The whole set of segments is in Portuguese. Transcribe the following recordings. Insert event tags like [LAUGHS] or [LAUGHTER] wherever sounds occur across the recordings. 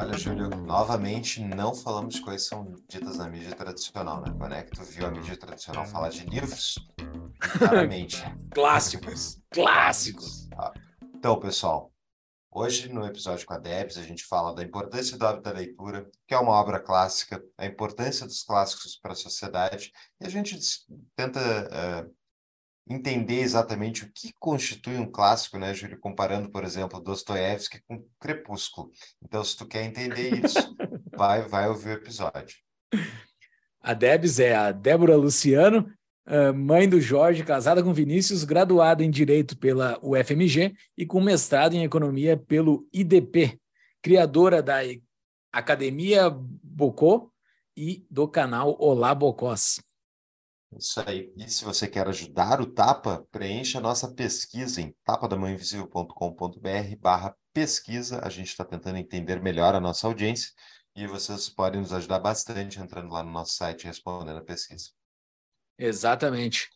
Olha, Júlio, novamente não falamos de coisas que são ditas na mídia tradicional, né? Quando é que tu viu a mídia tradicional falar de livros? Claramente. [LAUGHS] clássicos. Clássicos. Então, pessoal, Hoje, no episódio com a Debs, a gente fala da importância do hábito da leitura, que é uma obra clássica, a importância dos clássicos para a sociedade, e a gente tenta uh, entender exatamente o que constitui um clássico, né, Júlio? Comparando, por exemplo, Dostoiévski com Crepúsculo. Então, se tu quer entender isso, [LAUGHS] vai, vai ouvir o episódio. A Debs é a Débora Luciano, ah, mãe do Jorge, casada com Vinícius, graduada em Direito pela UFMG e com mestrado em Economia pelo IDP, criadora da Academia Bocó e do canal Olá Bocós. Isso aí. E se você quer ajudar o Tapa, preencha a nossa pesquisa em tapadamãoinvisível.com.br barra pesquisa. A gente está tentando entender melhor a nossa audiência e vocês podem nos ajudar bastante entrando lá no nosso site e respondendo a pesquisa. Exatamente.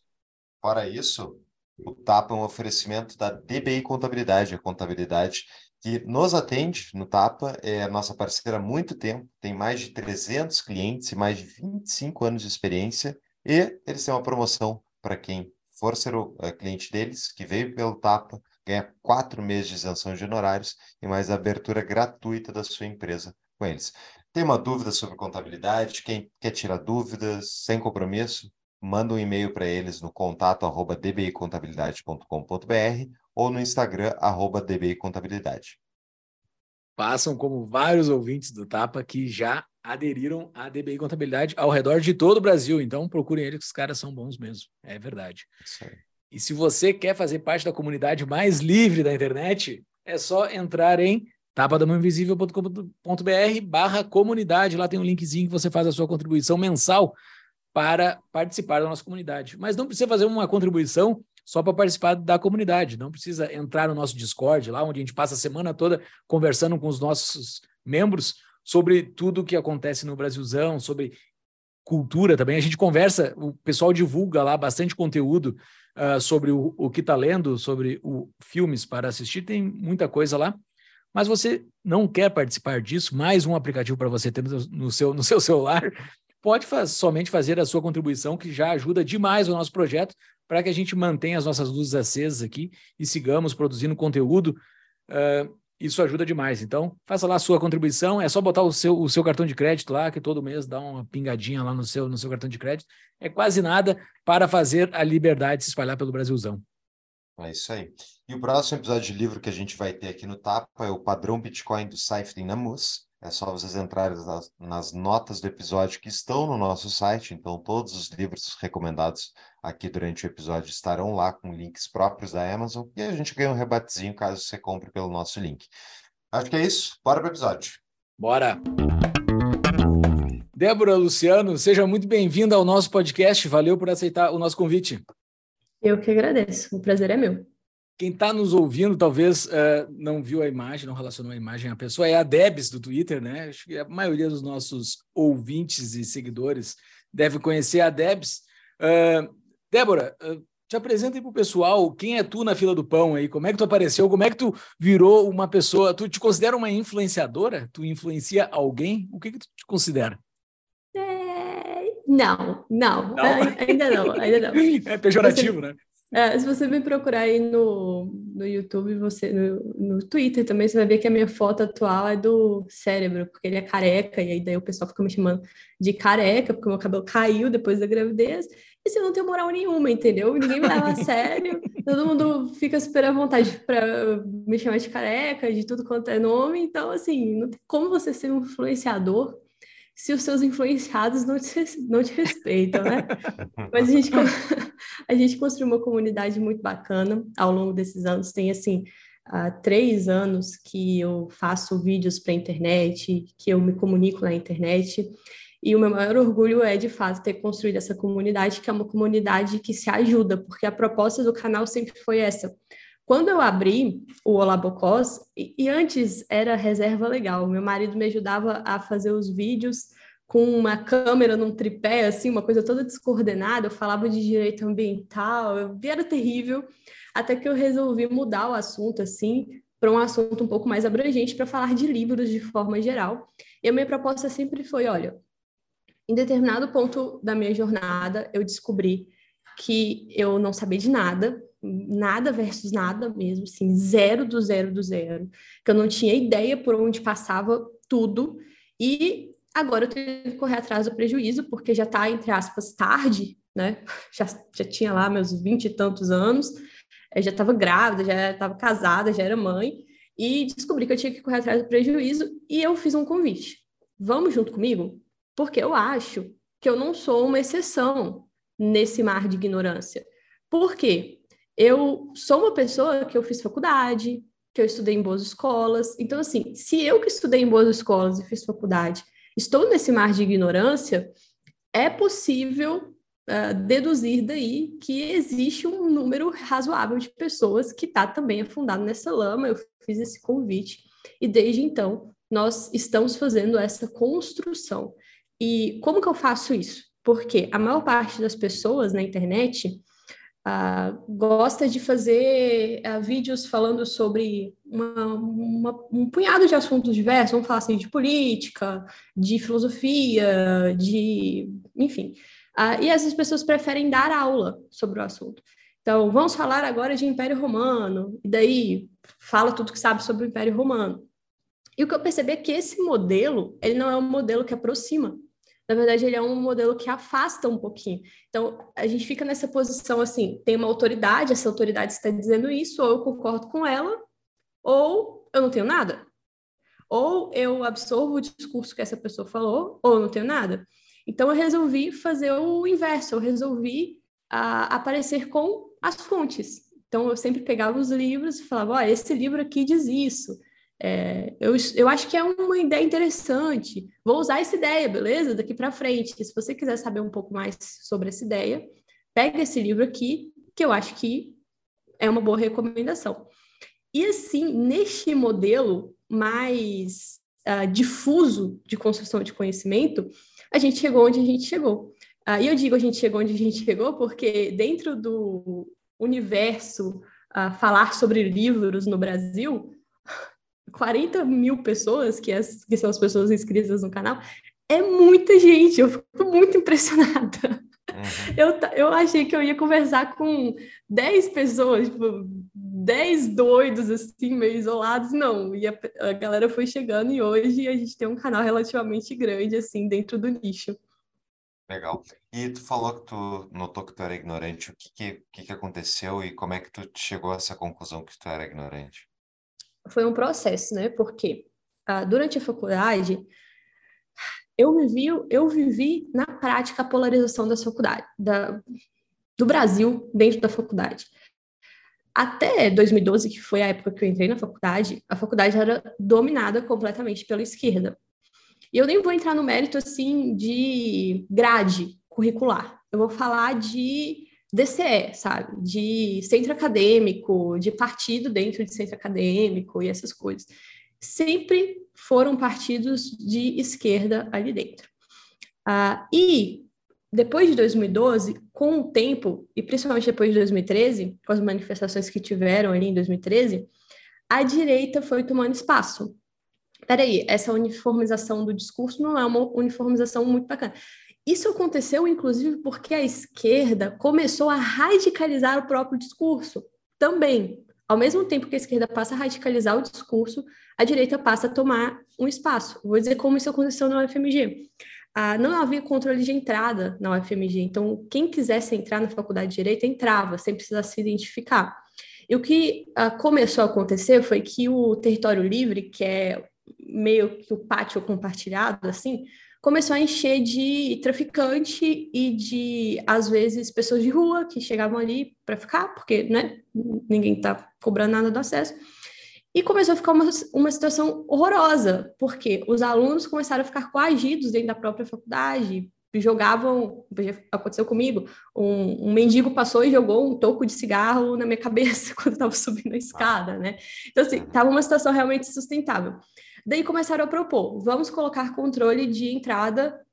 Fora isso, o TAPA é um oferecimento da DBI Contabilidade, a contabilidade que nos atende no TAPA, é a nossa parceira há muito tempo, tem mais de 300 clientes e mais de 25 anos de experiência, e eles têm uma promoção para quem for ser o uh, cliente deles, que veio pelo TAPA, ganha quatro meses de isenção de honorários e mais abertura gratuita da sua empresa com eles. Tem uma dúvida sobre contabilidade? Quem quer tirar dúvidas sem compromisso? manda um e-mail para eles no contato arroba dbicontabilidade.com.br ou no Instagram arroba dbicontabilidade. Passam como vários ouvintes do Tapa que já aderiram à DBI Contabilidade ao redor de todo o Brasil. Então procurem eles, que os caras são bons mesmo. É verdade. E se você quer fazer parte da comunidade mais livre da internet, é só entrar em tapadamãoinvisível.com.br barra comunidade. Lá tem um linkzinho que você faz a sua contribuição mensal para participar da nossa comunidade. Mas não precisa fazer uma contribuição só para participar da comunidade. Não precisa entrar no nosso Discord, lá onde a gente passa a semana toda conversando com os nossos membros sobre tudo o que acontece no Brasilzão, sobre cultura também. A gente conversa, o pessoal divulga lá bastante conteúdo uh, sobre o, o que está lendo, sobre o, filmes para assistir, tem muita coisa lá. Mas você não quer participar disso, mais um aplicativo para você ter no, seu, no seu celular, pode somente fazer a sua contribuição, que já ajuda demais o nosso projeto, para que a gente mantenha as nossas luzes acesas aqui e sigamos produzindo conteúdo. Uh, isso ajuda demais. Então, faça lá a sua contribuição. É só botar o seu, o seu cartão de crédito lá, que todo mês dá uma pingadinha lá no seu, no seu cartão de crédito. É quase nada para fazer a liberdade se espalhar pelo Brasilzão. É isso aí. E o próximo episódio de livro que a gente vai ter aqui no Tapa é o Padrão Bitcoin do Saifedean Namus. É só vocês entrarem nas, nas, notas do episódio que estão no nosso site. Então, todos os livros recomendados aqui durante o episódio estarão lá com links próprios da Amazon. E a gente ganha um rebatezinho caso você compre pelo nosso link. Acho que é isso. Bora para o episódio. Bora! Débora Luciano, seja muito bem-vinda ao nosso podcast. Valeu por aceitar o nosso convite. Eu que agradeço. O prazer é meu. Quem está nos ouvindo talvez uh, não viu a imagem, não relacionou a imagem à pessoa, é a Debs do Twitter, né? Acho que a maioria dos nossos ouvintes e seguidores deve conhecer a Debs. Uh, Débora, uh, te apresenta aí para o pessoal quem é tu na fila do pão aí, como é que tu apareceu, como é que tu virou uma pessoa, tu te considera uma influenciadora? Tu influencia alguém? O que, que tu te considera? É... Não, não, não, [LAUGHS] ainda não, ainda não. [LAUGHS] É pejorativo, né? É, se você me procurar aí no, no YouTube, você no, no Twitter também, você vai ver que a minha foto atual é do cérebro, porque ele é careca, e aí daí o pessoal fica me chamando de careca, porque meu cabelo caiu depois da gravidez, e eu não tenho moral nenhuma, entendeu? Ninguém me leva a sério, todo mundo fica super à vontade para me chamar de careca, de tudo quanto é nome, então, assim, não tem como você ser um influenciador se os seus influenciados não te, não te respeitam, né? [LAUGHS] Mas a gente, [LAUGHS] a gente construiu uma comunidade muito bacana ao longo desses anos. Tem, assim, há três anos que eu faço vídeos para a internet, que eu me comunico na internet. E o meu maior orgulho é, de fato, ter construído essa comunidade, que é uma comunidade que se ajuda, porque a proposta do canal sempre foi essa. Quando eu abri o Olá Bocós, e, e antes era reserva legal, meu marido me ajudava a fazer os vídeos com uma câmera num tripé, assim, uma coisa toda descoordenada, eu falava de direito ambiental, eu era terrível, até que eu resolvi mudar o assunto, assim, para um assunto um pouco mais abrangente, para falar de livros de forma geral. E a minha proposta sempre foi, olha, em determinado ponto da minha jornada, eu descobri que eu não sabia de nada, nada versus nada mesmo, assim, zero do zero do zero, que eu não tinha ideia por onde passava tudo, e agora eu tenho que correr atrás do prejuízo, porque já está, entre aspas, tarde, né? [LAUGHS] Já, já tinha lá meus vinte e tantos anos, já estava grávida, já estava casada, já era mãe, e descobri que eu tinha que correr atrás do prejuízo, e eu fiz um convite. Vamos junto comigo? Porque eu acho que eu não sou uma exceção nesse mar de ignorância. Por quê? Eu sou uma pessoa que eu fiz faculdade, que eu estudei em boas escolas. Então, assim, se eu que estudei em boas escolas e fiz faculdade, estou nesse mar de ignorância, é possível uh, deduzir daí que existe um número razoável de pessoas que está também afundado nessa lama. Eu fiz esse convite e desde então nós estamos fazendo essa construção. E como que eu faço isso? Porque a maior parte das pessoas na internet Gosta de fazer uh, vídeos falando sobre uma, uma, um punhado de assuntos diversos, vamos falar assim, de política, de filosofia, de. enfim. Uh, e essas pessoas preferem dar aula sobre o assunto. Então, vamos falar agora de Império Romano, e daí fala tudo que sabe sobre o Império Romano. E o que eu percebi é que esse modelo, ele não é um modelo que aproxima, na verdade, ele é um modelo que afasta um pouquinho. Então, a gente fica nessa posição assim: tem uma autoridade, essa autoridade está dizendo isso, ou eu concordo com ela, ou eu não tenho nada. Ou eu absorvo o discurso que essa pessoa falou, ou eu não tenho nada. Então, eu resolvi fazer o inverso, eu resolvi uh, aparecer com as fontes. Então, eu sempre pegava os livros e falava: ó, oh, esse livro aqui diz isso. É, eu, eu acho que é uma ideia interessante. Vou usar essa ideia, beleza? Daqui para frente. Se você quiser saber um pouco mais sobre essa ideia, pega esse livro aqui, que eu acho que é uma boa recomendação. E assim, neste modelo mais uh, difuso de construção de conhecimento, a gente chegou onde a gente chegou. Uh, e eu digo a gente chegou onde a gente chegou porque dentro do universo uh, falar sobre livros no Brasil, 40 mil pessoas, que, as, que são as pessoas inscritas no canal, é muita gente, eu fico muito impressionada. Uhum. Eu, eu achei que eu ia conversar com 10 pessoas, tipo, 10 doidos, assim, meio isolados, não. E a, a galera foi chegando e hoje a gente tem um canal relativamente grande, assim, dentro do nicho. Legal. E tu falou que tu notou que tu era ignorante. O que, que, que aconteceu e como é que tu chegou a essa conclusão que tu era ignorante? Foi um processo, né? Porque ah, durante a faculdade eu vivi, eu vivi na prática a polarização da faculdade, da, do Brasil dentro da faculdade. Até 2012, que foi a época que eu entrei na faculdade, a faculdade era dominada completamente pela esquerda. E eu nem vou entrar no mérito assim de grade curricular. Eu vou falar de DCE, sabe? De centro acadêmico, de partido dentro de centro acadêmico e essas coisas. Sempre foram partidos de esquerda ali dentro. Ah, e depois de 2012, com o tempo, e principalmente depois de 2013, com as manifestações que tiveram ali em 2013, a direita foi tomando espaço. Peraí, essa uniformização do discurso não é uma uniformização muito bacana. Isso aconteceu, inclusive, porque a esquerda começou a radicalizar o próprio discurso também. Ao mesmo tempo que a esquerda passa a radicalizar o discurso, a direita passa a tomar um espaço. Vou dizer como isso aconteceu na UFMG. Ah, não havia controle de entrada na UFMG, então quem quisesse entrar na faculdade de Direito entrava, sem precisar se identificar. E o que ah, começou a acontecer foi que o território livre, que é meio que o pátio compartilhado, assim, começou a encher de traficante e de, às vezes, pessoas de rua que chegavam ali para ficar, porque né, ninguém está cobrando nada do acesso. E começou a ficar uma, uma situação horrorosa, porque os alunos começaram a ficar coagidos dentro da própria faculdade, jogavam, aconteceu comigo, um, um, mendigo passou e jogou um toco de cigarro na minha [LAUGHS] cabeça quando estava subindo a escada, né? Então, assim, estava uma situação realmente sustentável. Daí começaram a propor, vamos colocar controle de entrada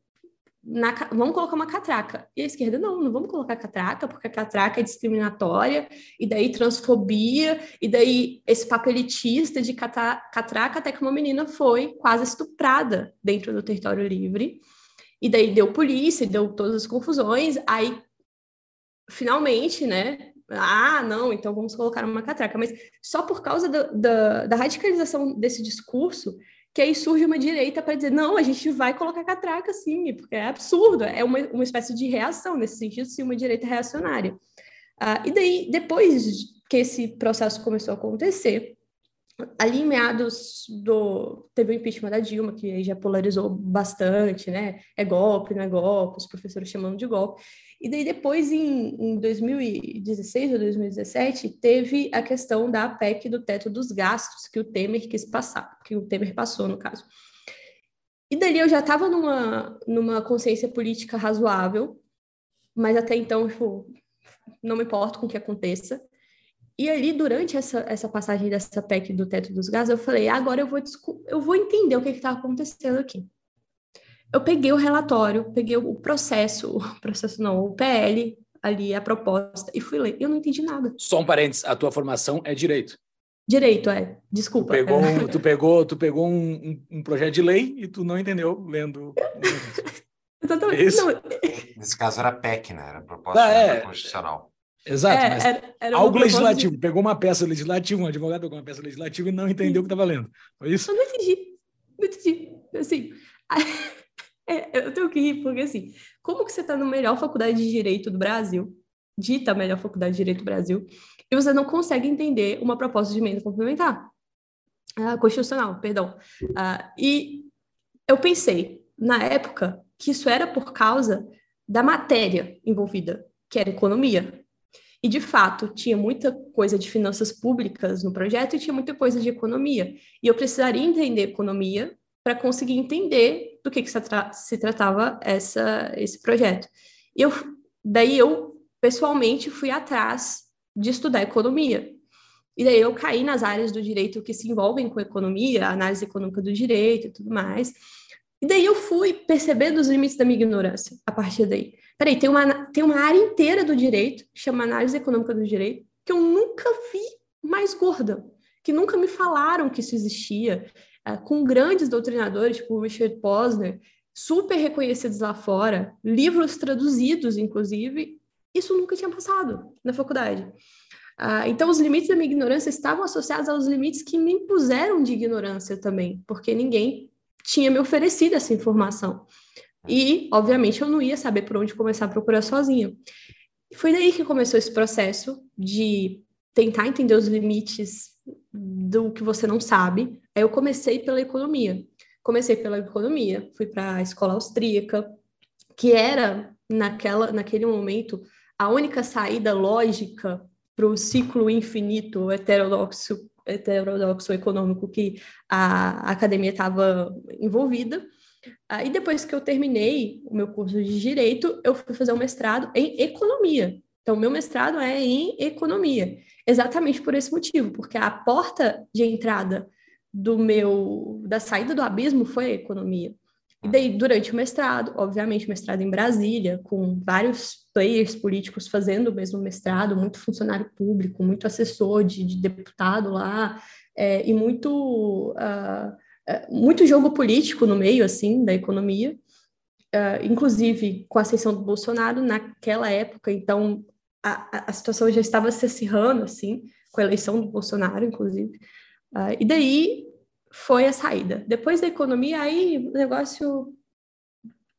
na, vamos colocar uma catraca. E a esquerda, não, não vamos colocar catraca, porque a catraca é discriminatória, e daí transfobia, e daí esse papo elitista de catraca, até que uma menina foi quase estuprada dentro do território livre. E daí deu polícia, deu todas as confusões, aí finalmente, né? Ah, não, então vamos colocar uma catraca. Mas só por causa do, da, da radicalização desse discurso, que aí surge uma direita para dizer, não, a gente vai colocar catraca sim, porque é absurdo, é uma, uma espécie de reação, nesse sentido, sim, uma direita reacionária. Ah, e daí, depois que esse processo começou a acontecer, ali em meados do... teve o impeachment da Dilma, que aí já polarizou bastante, né, é golpe, não é golpe, os professores chamando de golpe, e daí depois, em, em 2016 ou 2017, teve a questão da PEC do teto dos gastos, que o Temer quis passar, que o Temer passou, no caso. E dali eu já estava numa, numa consciência política razoável, mas até então, tipo, não me importo com o que aconteça. E ali, durante essa, essa passagem dessa PEC do teto dos gastos, eu falei, agora eu vou, eu vou entender o que está acontecendo aqui eu peguei o relatório, peguei o processo, o [LAUGHS] processo não, o PL, ali a proposta, e fui ler. Eu não entendi nada. Só um parênteses, a tua formação é direito. Direito, é. Desculpa. Tu pegou, um, tu pegou, tu pegou um, um, projeto de lei e tu não entendeu lendo. [LAUGHS] Exatamente. Isso. Não. Nesse caso era PEC, né? Era proposta ah, é. constitucional. Exato, é, mas era, era algo legislativo. De... Pegou uma peça legislativa, um advogado pegou uma peça legislativa e não entendeu o que estava lendo. Foi isso? Eu não entendi. Não entendi. Assim, [LAUGHS] é, eu tenho que rir, porque assim, como que você está na melhor faculdade de Direito do Brasil, dita melhor faculdade de Direito do Brasil, e você não consegue entender uma proposta de emenda complementar? Uh, constitucional, perdão. Uh, e eu pensei, na época, que isso era por causa da matéria envolvida, que era economia. E, de fato, tinha muita coisa de finanças públicas no projeto e tinha muita coisa de economia. E eu precisaria entender economia para conseguir entender do que, que se, tra se, tratava essa, esse projeto. E eu, daí eu, pessoalmente, fui atrás de estudar economia. E daí eu caí nas áreas do direito que se envolvem com economia, análise econômica do direito e tudo mais. E daí eu fui percebendo os limites da minha ignorância a partir daí. Peraí, tem uma, tem uma área inteira do direito, chama análise econômica do direito, que eu nunca vi mais gorda, que nunca me falaram que isso existia, com grandes doutrinadores, tipo Richard Posner, super reconhecidos lá fora, livros traduzidos, inclusive, isso nunca tinha passado na faculdade. Uh, então, os limites da minha ignorância estavam associados aos limites que me impuseram de ignorância também, porque ninguém tinha me oferecido essa informação. E, obviamente, eu não ia saber por onde começar a procurar sozinha. Foi daí que começou esse processo de tentar entender os limites do que você não sabe. Aí eu comecei pela economia. Comecei pela economia, fui para a escola austríaca, que era naquela naquele momento a única saída lógica para o ciclo infinito heterodoxo heterodoxo econômico que a, a academia estava envolvida. Aí depois que eu terminei o meu curso de direito, eu fui fazer um mestrado em economia. Então, meu mestrado é em economia, exatamente por esse motivo, porque a porta de entrada do meu da saída do abismo foi a economia. E daí, durante o mestrado, obviamente, mestrado em Brasília, com vários players políticos fazendo o mesmo mestrado, muito funcionário público, muito assessor de, de deputado lá, é, e muito, uh, muito jogo político no meio, assim, da economia. Uh, inclusive com a ascensão do Bolsonaro naquela época, então a, a situação já estava se acirrando, assim, com a eleição do Bolsonaro, inclusive. Uh, e daí foi a saída. Depois da economia, aí o negócio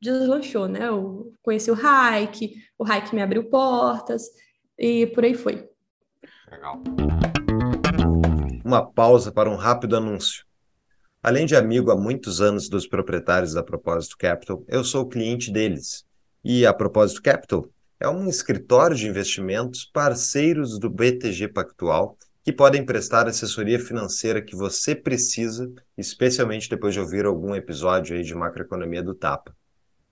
deslanchou, né? Eu conheci o Hike, o Hike me abriu portas e por aí foi. Legal. Uma pausa para um rápido anúncio. Além de amigo há muitos anos dos proprietários da Propósito Capital, eu sou cliente deles. E a Propósito Capital é um escritório de investimentos parceiros do BTG Pactual que podem prestar assessoria financeira que você precisa, especialmente depois de ouvir algum episódio aí de macroeconomia do Tapa.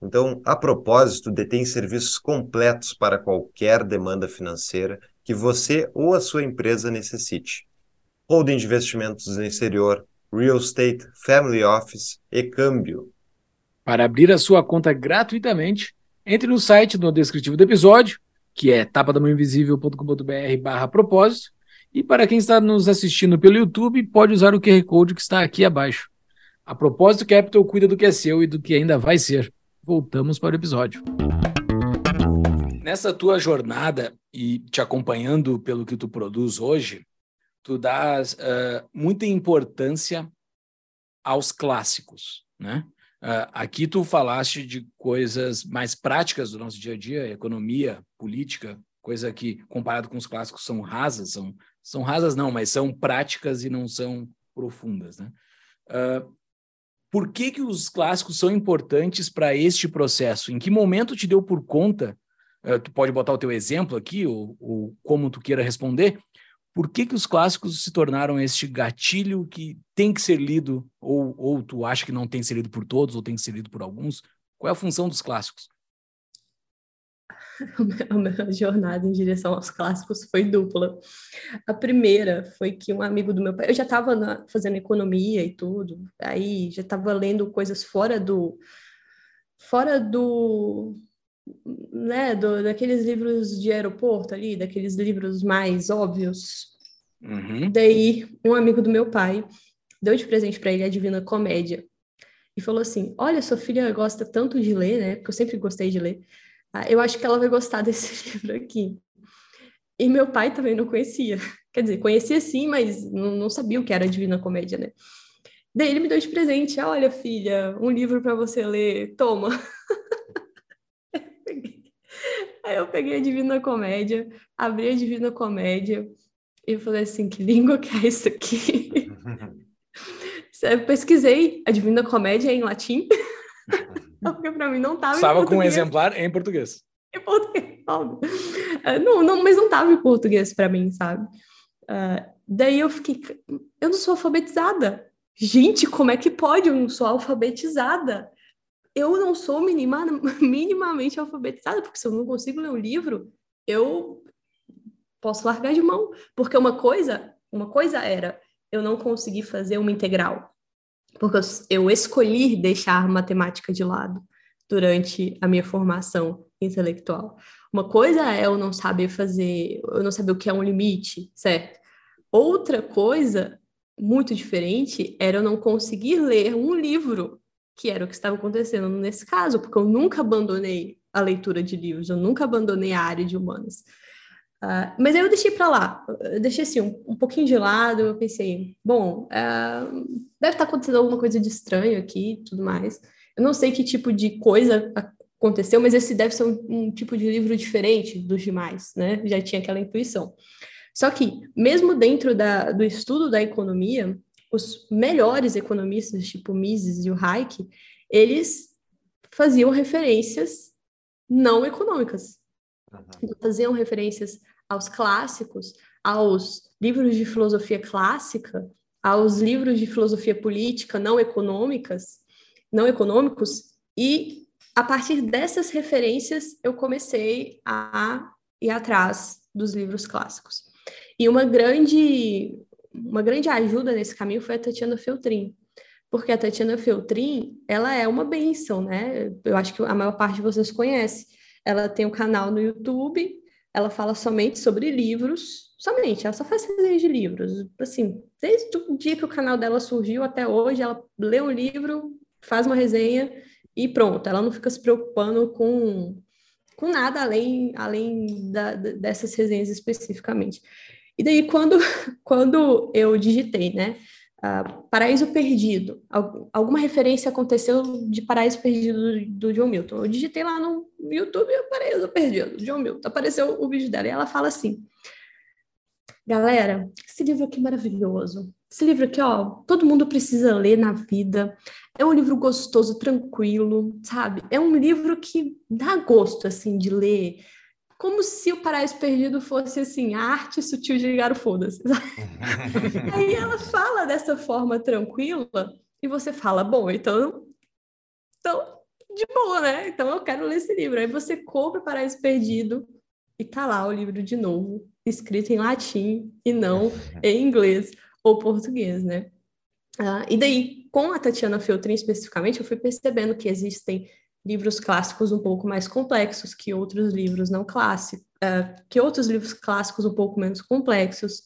Então, a propósito, detém serviços completos para qualquer demanda financeira que você ou a sua empresa necessite. Holding de investimentos no exterior, real estate, family office e câmbio. Para abrir a sua conta gratuitamente, entre no site no descritivo do episódio, que é tapadamãoinvisível.com.br barra propósito, e para quem está nos assistindo pelo YouTube, pode usar o QR Code que está aqui abaixo. A propósito, Capital cuida do que é seu e do que ainda vai ser voltamos para o episódio. Nessa tua jornada e te acompanhando pelo que tu produz hoje, tu dás uh, muita importância aos clássicos, né? Uh, aqui tu falaste de coisas mais práticas do nosso dia a dia, economia, política, coisa que comparado com os clássicos são rasas, são, são rasas não, mas são práticas e não são profundas, né? Uh, por que, que os clássicos são importantes para este processo? Em que momento te deu por conta? Uh, tu pode botar o teu exemplo aqui, ou, ou, como tu queira responder. Por que, que os clássicos se tornaram este gatilho que tem que ser lido, ou, ou tu acha que não tem que ser lido por todos, ou tem que ser lido por alguns? Qual é a função dos clássicos? [LAUGHS] a minha jornada em direção aos clássicos foi dupla. A primeira foi que um amigo do meu pai, eu já estava fazendo economia e tudo, aí já estava lendo coisas fora do fora do né, do, daqueles livros de aeroporto ali, daqueles livros mais óbvios. Uhum. Daí, um amigo do meu pai deu de presente para ele a Divina Comédia e falou assim: Olha, sua filha gosta tanto de ler, né? Porque eu sempre gostei de ler. Ah, eu acho que ela vai gostar [LAUGHS] desse livro aqui. E meu pai também não conhecia. Quer dizer, conhecia sim, mas não, não sabia o que era Divina Comédia, né? Daí ele me deu de presente: olha, filha, um livro para você ler, toma. [LAUGHS] [LAUGHS] Aí eu peguei a Divina Comédia, abri a Divina Comédia e falei assim: que língua que é isso aqui? [LAUGHS] eu pesquisei a Divina Comédia em latim. [LAUGHS] Porque para mim não estava Estava com um exemplar em português. Em português, óbvio. Uh, não, não, mas não estava em português para mim, sabe? Uh, daí eu fiquei, eu não sou alfabetizada. Gente, como é que pode? Eu não sou alfabetizada. Eu não sou minima, [LAUGHS] minimamente alfabetizada, porque se eu não consigo ler um livro, eu posso largar de mão. Porque uma coisa, uma coisa era eu não conseguir fazer uma integral porque eu escolhi deixar matemática de lado durante a minha formação intelectual. Uma coisa é eu não saber fazer, eu não saber o que é um limite, certo? Outra coisa muito diferente era eu não conseguir ler um livro, que era o que estava acontecendo nesse caso, porque eu nunca abandonei a leitura de livros, eu nunca abandonei a área de humanas. Uh, mas aí eu deixei para lá, eu deixei assim um, um, pouquinho de lado. Eu pensei, bom, uh, deve estar tá acontecendo alguma coisa de estranho aqui tudo mais. Eu não sei que tipo de coisa aconteceu, mas esse deve ser um, um, tipo de livro diferente dos demais, né? Já tinha aquela intuição. Só que, mesmo dentro da, do estudo da economia, os melhores economistas, tipo Mises e o Hayek, eles faziam referências não econômicas. Uhum. Faziam referências aos clássicos, aos livros de filosofia clássica, aos livros de filosofia política não econômicas, não econômicos, e a partir dessas referências eu comecei a ir atrás dos livros clássicos. E uma grande uma grande ajuda nesse caminho foi a Tatiana Feltrin, porque a Tatiana Feltrin, ela é uma benção, né? Eu acho que a maior parte de vocês conhece. Ela tem um canal no YouTube ela fala somente sobre livros, somente, ela só faz resenha de livros. Assim, desde o dia que o canal dela surgiu até hoje, ela lê um livro, faz uma resenha e pronto. Ela não fica se preocupando com, com nada além, além da, dessas resenhas especificamente. E daí, quando, [LAUGHS] quando eu digitei, né? Uh, Paraíso Perdido. alguma referência aconteceu de Paraíso Perdido do, John Milton. Eu digitei lá no YouTube Paraíso Perdido, John Milton. Apareceu o vídeo dela e ela fala assim: Galera, esse livro aqui é maravilhoso. Esse livro aqui, ó, todo mundo precisa ler na vida. É um livro gostoso, tranquilo, sabe? É um livro que dá gosto, assim, de ler como se o Paraíso Perdido fosse assim, a arte sutil de ligar o foda-se. [LAUGHS] [LAUGHS] Aí ela fala dessa forma tranquila e você fala, bom, então, então de boa, né? Então eu quero ler esse livro. Aí você compra Paraíso Perdido e tá lá o livro de novo, escrito em latim e não em inglês ou português, né? Ah, e daí, com a Tatiana Feltrin especificamente, eu fui percebendo que existem livros clássicos um pouco mais complexos que outros livros não clássicos, uh, que outros livros clássicos um pouco menos complexos.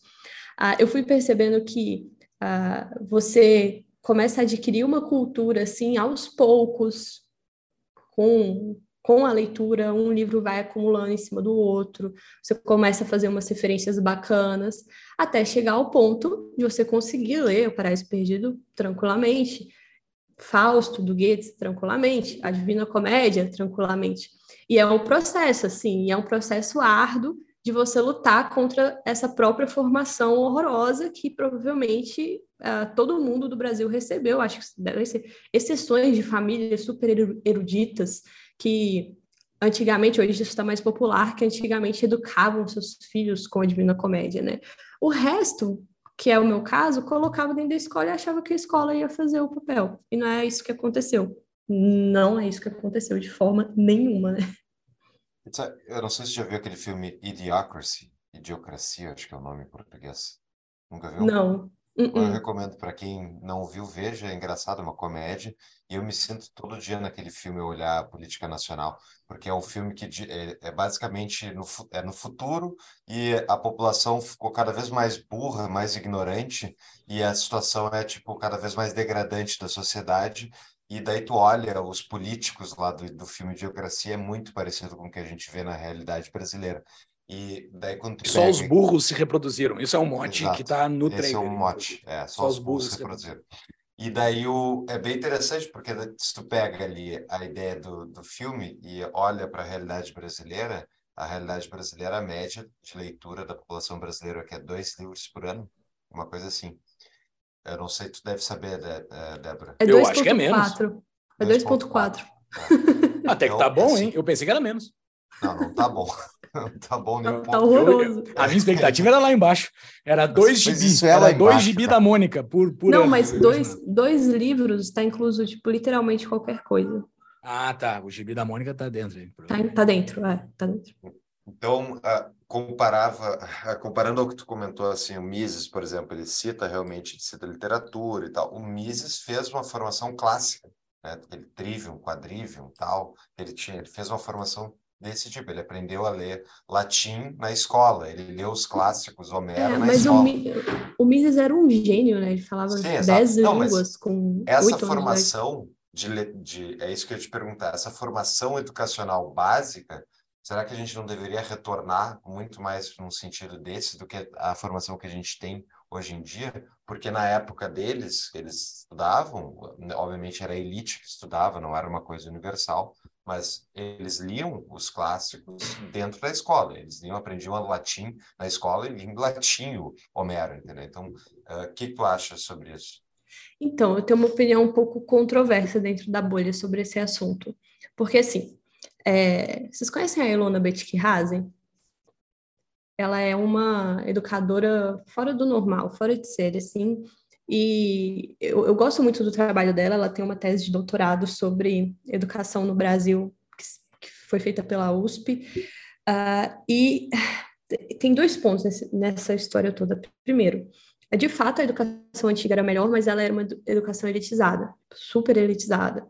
Uh, eu fui percebendo que uh, você começa a adquirir uma cultura assim aos poucos, com com a leitura, um livro vai acumulando em cima do outro, você começa a fazer umas referências bacanas, até chegar ao ponto de você conseguir ler O Paraíso Perdido tranquilamente, Fausto, do Goethe, tranquilamente, a Divina Comédia, tranquilamente. E é um processo, assim, é um processo árduo de você lutar contra essa própria formação horrorosa que provavelmente uh, todo mundo do Brasil recebeu. Acho que devem ser exceções de famílias super eruditas que antigamente, hoje isso está mais popular, que antigamente educavam seus filhos com a Divina Comédia, né? O resto que é o meu caso, colocava dentro da escola e achava que a escola ia fazer o papel. E não é isso que aconteceu. Não é isso que aconteceu de forma nenhuma, né? Eu não sei se você já viu aquele filme Idiocracy, Idiocracia, acho que é o nome em português. Nunca viu? Não. Uh -uh. Eu recomendo para quem não viu, veja, é engraçado, é uma comédia, e eu me sinto todo dia naquele filme olhar a política nacional, porque é um filme que é, é basicamente no, é no futuro e a população ficou cada vez mais burra, mais ignorante, e a situação é tipo cada vez mais degradante da sociedade, e daí tu olha os políticos lá do, do filme Geografia, é muito parecido com o que a gente vê na realidade brasileira. E daí quando Só pega... os burros se reproduziram. Isso é um mote Exato. que está no trailer. Esse é um mote. É, só, só os, burros se reproduziram. E daí o, é bem interessante, porque se tu pega ali a ideia do, do filme e olha para a realidade brasileira, a realidade brasileira, a média de leitura da população brasileira, que é dois livros por ano, uma coisa assim. Eu não sei, tu deve saber, Débora. É 2. Eu acho que é menos. É 2.4. É. [LAUGHS] Até que tá então, bom, assim, hein? Eu pensei que era menos. Não, não tá bom. [LAUGHS] [LAUGHS] tá bom, nem um tá horroroso. a minha expectativa era lá embaixo. Era dois gibi. É era dois gibi da Mônica por, por Não, ano. mas dois, dois livros está incluso, tipo, literalmente qualquer coisa. Ah, tá. O gibi da Mônica tá dentro. Tá, tá dentro, é. Tá dentro. Então, uh, comparava, uh, comparando ao que tu comentou, assim, o Mises, por exemplo, ele cita realmente, cita literatura e tal. O Mises fez uma formação clássica, né? Ele trivium, quadrivium, tal. Ele tinha, ele fez uma formação desse tipo. Ele aprendeu a ler latim na escola, ele leu os clássicos, Homero é, na mas escola. O, o Mises era um gênio, né? Ele falava Sim, dez Não, línguas com Essa formação de, de... É isso que eu ia te perguntar. Essa formação educacional básica, será que a gente não deveria retornar muito mais num sentido desse do que a formação que a gente tem hoje em dia? Porque na época deles, eles estudavam, obviamente era a elite que estudava, não era uma coisa universal, mas eles liam os clássicos dentro da escola. Eles liam, aprendiam latim na escola e liam latim o Homero, entendeu? Então, o uh, que tu acha sobre isso? Então, eu tenho uma opinião um pouco controversa dentro da bolha sobre esse assunto. Porque, assim, é... vocês conhecem a Ilona Betkihazen? Ela é uma educadora fora do normal, fora de série, assim, e eu, eu, gosto muito do trabalho dela. Ela tem uma tese de doutorado sobre educação no Brasil, que, que foi feita pela USP. Uh, e [SIGHS] tem dois pontos nesse, nessa história toda. Primeiro, de fato, a educação antiga era melhor, mas ela era uma educação elitizada, super elitizada.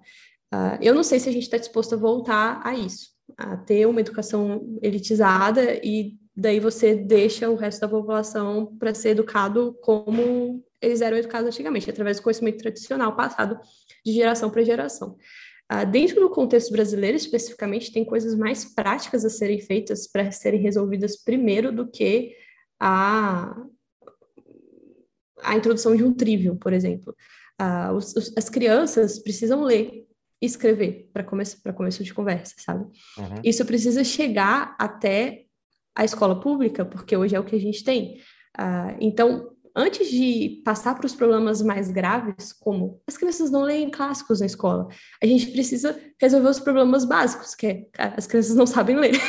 Uh, eu não sei se a gente está disposto a voltar a isso, a ter uma educação elitizada e daí você deixa o resto da população para ser educado como eles eram educados antigamente, através do conhecimento tradicional passado de geração para geração. Uh, dentro do contexto brasileiro, especificamente, tem coisas mais práticas a serem feitas para serem resolvidas primeiro do que a, a introdução de um trivium, por exemplo. Uh, os, os, as crianças precisam ler e escrever para começo, começo de conversa, sabe? Uhum. Isso precisa chegar até a escola pública, porque hoje é o que a gente tem. Uh, então, antes de passar para os problemas mais graves, como as crianças não leem clássicos na escola, a gente precisa resolver os problemas básicos, que é as crianças não sabem ler.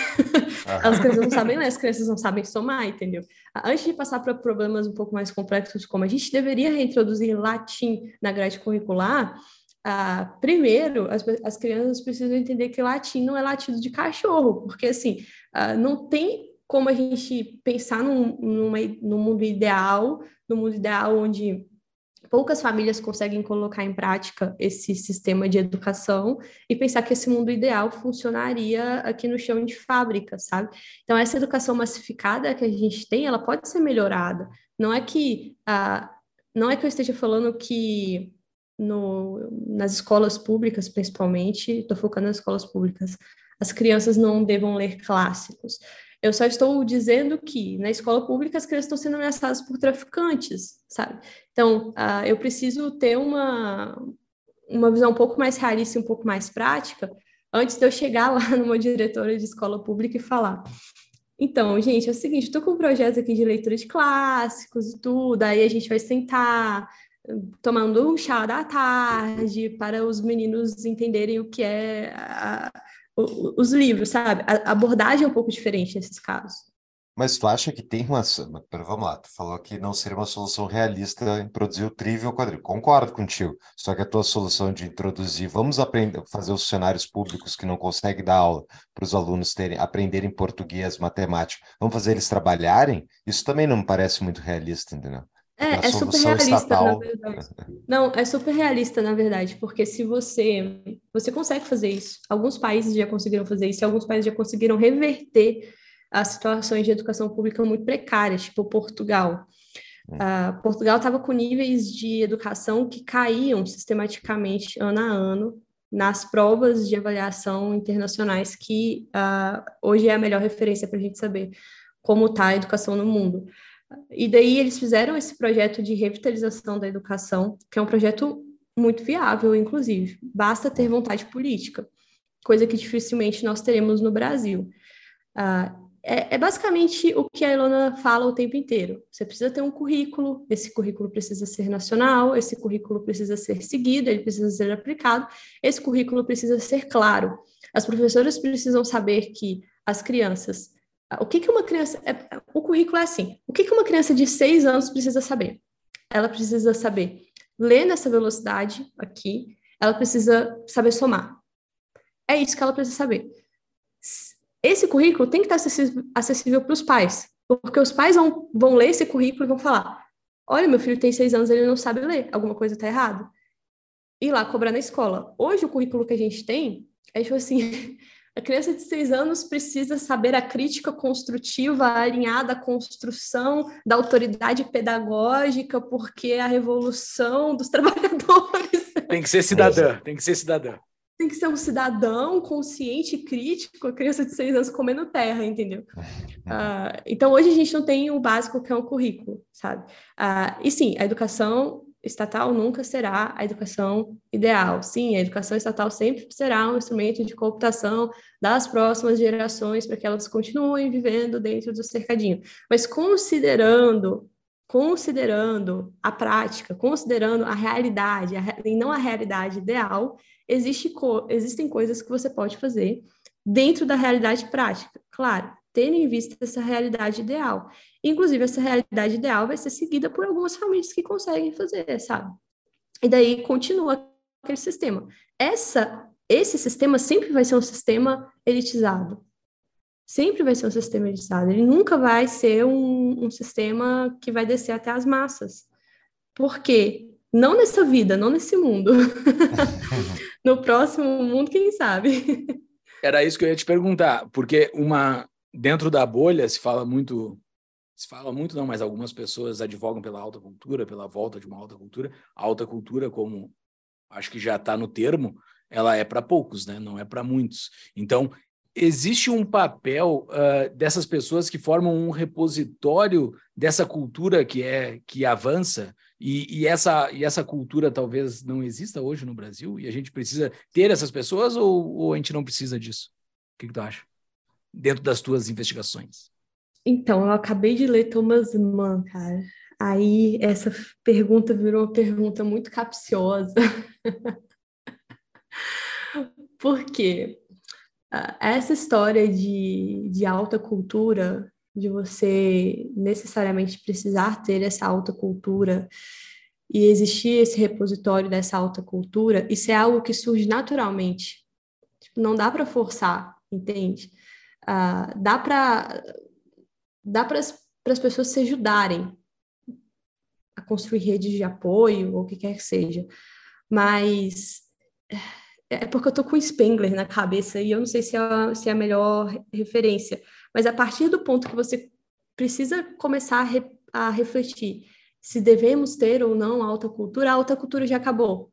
as crianças não sabem ler, as crianças não sabem somar, entendeu? Antes de passar para problemas um pouco mais complexos, como a gente deveria reintroduzir latim na grade curricular, ah, primeiro, as, as, crianças precisam entender que latim não é latido de cachorro, porque assim, ah, não tem como a gente pensar num, numa, num mundo ideal, no mundo ideal onde poucas famílias conseguem colocar em prática esse sistema de educação e pensar que esse mundo ideal funcionaria aqui no chão de fábrica, sabe? Então, essa educação massificada que a gente tem, ela pode ser melhorada. Não é que, ah, não é que eu esteja falando que no, nas escolas públicas, principalmente, estou focando nas escolas públicas, as crianças não devam ler clássicos. Eu só estou dizendo que na escola pública as crianças estão sendo ameaçadas por traficantes, sabe? Então, uh, eu preciso ter uma, uma visão um pouco mais realista e um pouco mais prática antes de eu chegar [LAUGHS] lá numa diretora de escola pública e falar. Então, gente, é o seguinte, estou com um projeto aqui de leitura de clássicos e tudo, aí a gente vai sentar, tomando um chá da tarde para os meninos entenderem o que é a, os livros, sabe? A abordagem é um pouco diferente nesses casos. Mas tu acha que tem uma. Vamos lá, tu falou que não seria uma solução realista introduzir o trivial quadril. Concordo contigo. Só que a tua solução de introduzir, vamos aprender, fazer os cenários públicos que não conseguem dar aula para os alunos terem, aprenderem português, matemática, vamos fazer eles trabalharem? Isso também não me parece muito realista, entendeu? É, é super realista, estatal... na verdade. Não, é super realista, na verdade, porque se você você consegue fazer isso. Alguns países já conseguiram fazer isso, e alguns países já conseguiram reverter as situações de educação pública muito precárias, tipo Portugal. Uh, Portugal estava com níveis de educação que caíam sistematicamente ano a ano nas provas de avaliação internacionais, que uh, hoje é a melhor referência para a gente saber como está a educação no mundo. E daí eles fizeram esse projeto de revitalização da educação, que é um projeto muito viável, inclusive. Basta ter vontade política, coisa que dificilmente nós teremos no Brasil. Uh, é, é, basicamente o que a Ilona fala o tempo inteiro. Você precisa ter um currículo, esse currículo precisa ser nacional, esse currículo precisa ser seguido, ele precisa ser aplicado, esse currículo precisa ser claro. As professoras precisam saber que as crianças o que, que uma criança. É, o currículo é assim: o que, que uma criança de seis anos precisa saber? Ela precisa saber ler nessa velocidade aqui, ela precisa saber somar. É isso que ela precisa saber. Esse currículo tem que estar acessível para os pais, porque os pais vão, vão ler esse currículo e vão falar: olha, meu filho tem seis anos, ele não sabe ler, alguma coisa está errada. E lá cobrar na escola. Hoje, o currículo que a gente tem é tipo assim: [LAUGHS] A criança de seis anos precisa saber a crítica construtiva alinhada à construção da autoridade pedagógica, porque a revolução dos [LAUGHS] trabalhadores. Tem que ser cidadã, tem que ser cidadã. Tem que ser um cidadão consciente e crítico, a criança de seis anos comendo terra, entendeu? Uh, então, hoje a gente não tem o básico que é o currículo, sabe? Uh, e sim, a educação estatal nunca será a educação ideal. Sim, a educação estatal sempre será um instrumento de cooptação das próximas gerações para que elas continuem vivendo dentro do cercadinho. Mas considerando considerando a prática, considerando a realidade, a, e não a realidade ideal, existe existem coisas que você pode fazer dentro da realidade prática. Claro, tendo em vista essa realidade ideal. Inclusive, essa realidade ideal vai ser seguida por algumas famílias que conseguem fazer, sabe? E daí continua aquele sistema. Essa, esse sistema sempre vai ser um sistema elitizado. Sempre vai ser um sistema elitizado. Ele nunca vai ser um, um sistema que vai descer até as massas. Por quê? Não nessa vida, não nesse mundo. [LAUGHS] no próximo mundo, quem sabe? Era isso que eu ia te perguntar, porque uma, dentro da bolha se fala muito se fala muito não, mas algumas pessoas advogam pela alta cultura, pela volta de uma alta cultura. A alta cultura, como acho que já está no termo, ela é para poucos, né? Não é para muitos. Então existe um papel uh, dessas pessoas que formam um repositório dessa cultura que é que avança e, e, essa e essa cultura talvez não exista hoje no Brasil e a gente precisa ter essas pessoas ou, ou a gente não precisa disso? O que, que tu acha? Dentro das tuas investigações? Então, eu acabei de ler Thomas Mann, cara. Aí essa pergunta virou uma pergunta muito capciosa. [LAUGHS] Por quê? Ah, essa história de, de alta cultura, de você necessariamente precisar ter essa alta cultura e existir esse repositório dessa alta cultura, isso é algo que surge naturalmente. Tipo, não dá para forçar, entende? Uh, dá para dá para as pessoas se ajudarem a construir redes de apoio ou o que quer que seja, mas é porque eu tô com Spengler na cabeça e eu não sei se é, se é a melhor referência, mas a partir do ponto que você precisa começar a, re, a refletir se devemos ter ou não alta cultura, a alta cultura já acabou.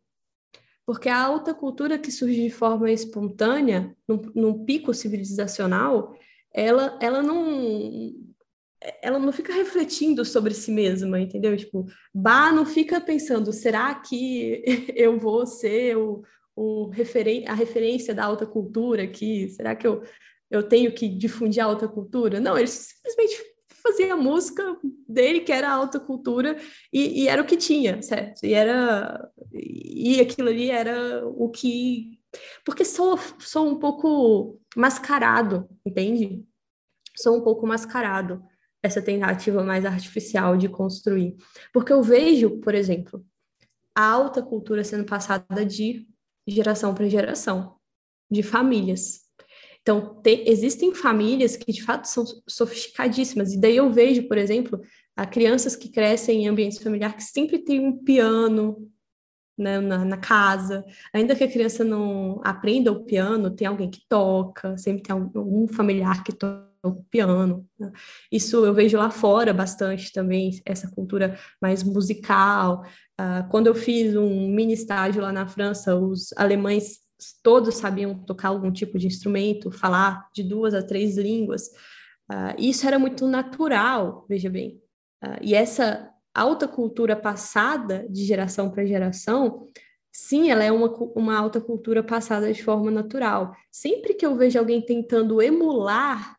Porque a alta cultura que surge de forma espontânea, num, num pico civilizacional, ela, ela não ela não fica refletindo sobre si mesma, entendeu? Tipo, Bá não fica pensando, será que [LAUGHS] eu vou ser o, o referen a referência da alta cultura aqui? Será que eu, eu tenho que difundir a alta cultura? Não, ele simplesmente fazia música dele, que era alta cultura, e, e, era o que tinha, certo? E era e aquilo ali era o que. Porque sou, sou um pouco mascarado, entende? Sou um pouco mascarado essa tentativa mais artificial de construir. Porque eu vejo, por exemplo, a alta cultura sendo passada de geração para geração, de famílias. Então, te, existem famílias que de fato são sofisticadíssimas, e daí eu vejo, por exemplo, a crianças que crescem em ambientes familiares que sempre tem um piano né, na, na, casa, ainda que a criança não aprenda o piano, tem alguém que toca, sempre tem algum familiar que toca o piano. Né? Isso eu vejo lá fora bastante também, essa cultura mais musical. Uh, quando eu fiz um mini estágio lá na França, os alemães todos sabiam tocar algum tipo de instrumento, falar de duas a três línguas. Uh, isso era muito natural, veja bem. Uh, e essa alta cultura passada de geração para geração, sim, ela é uma, uma alta cultura passada de forma natural. Sempre que eu vejo alguém tentando emular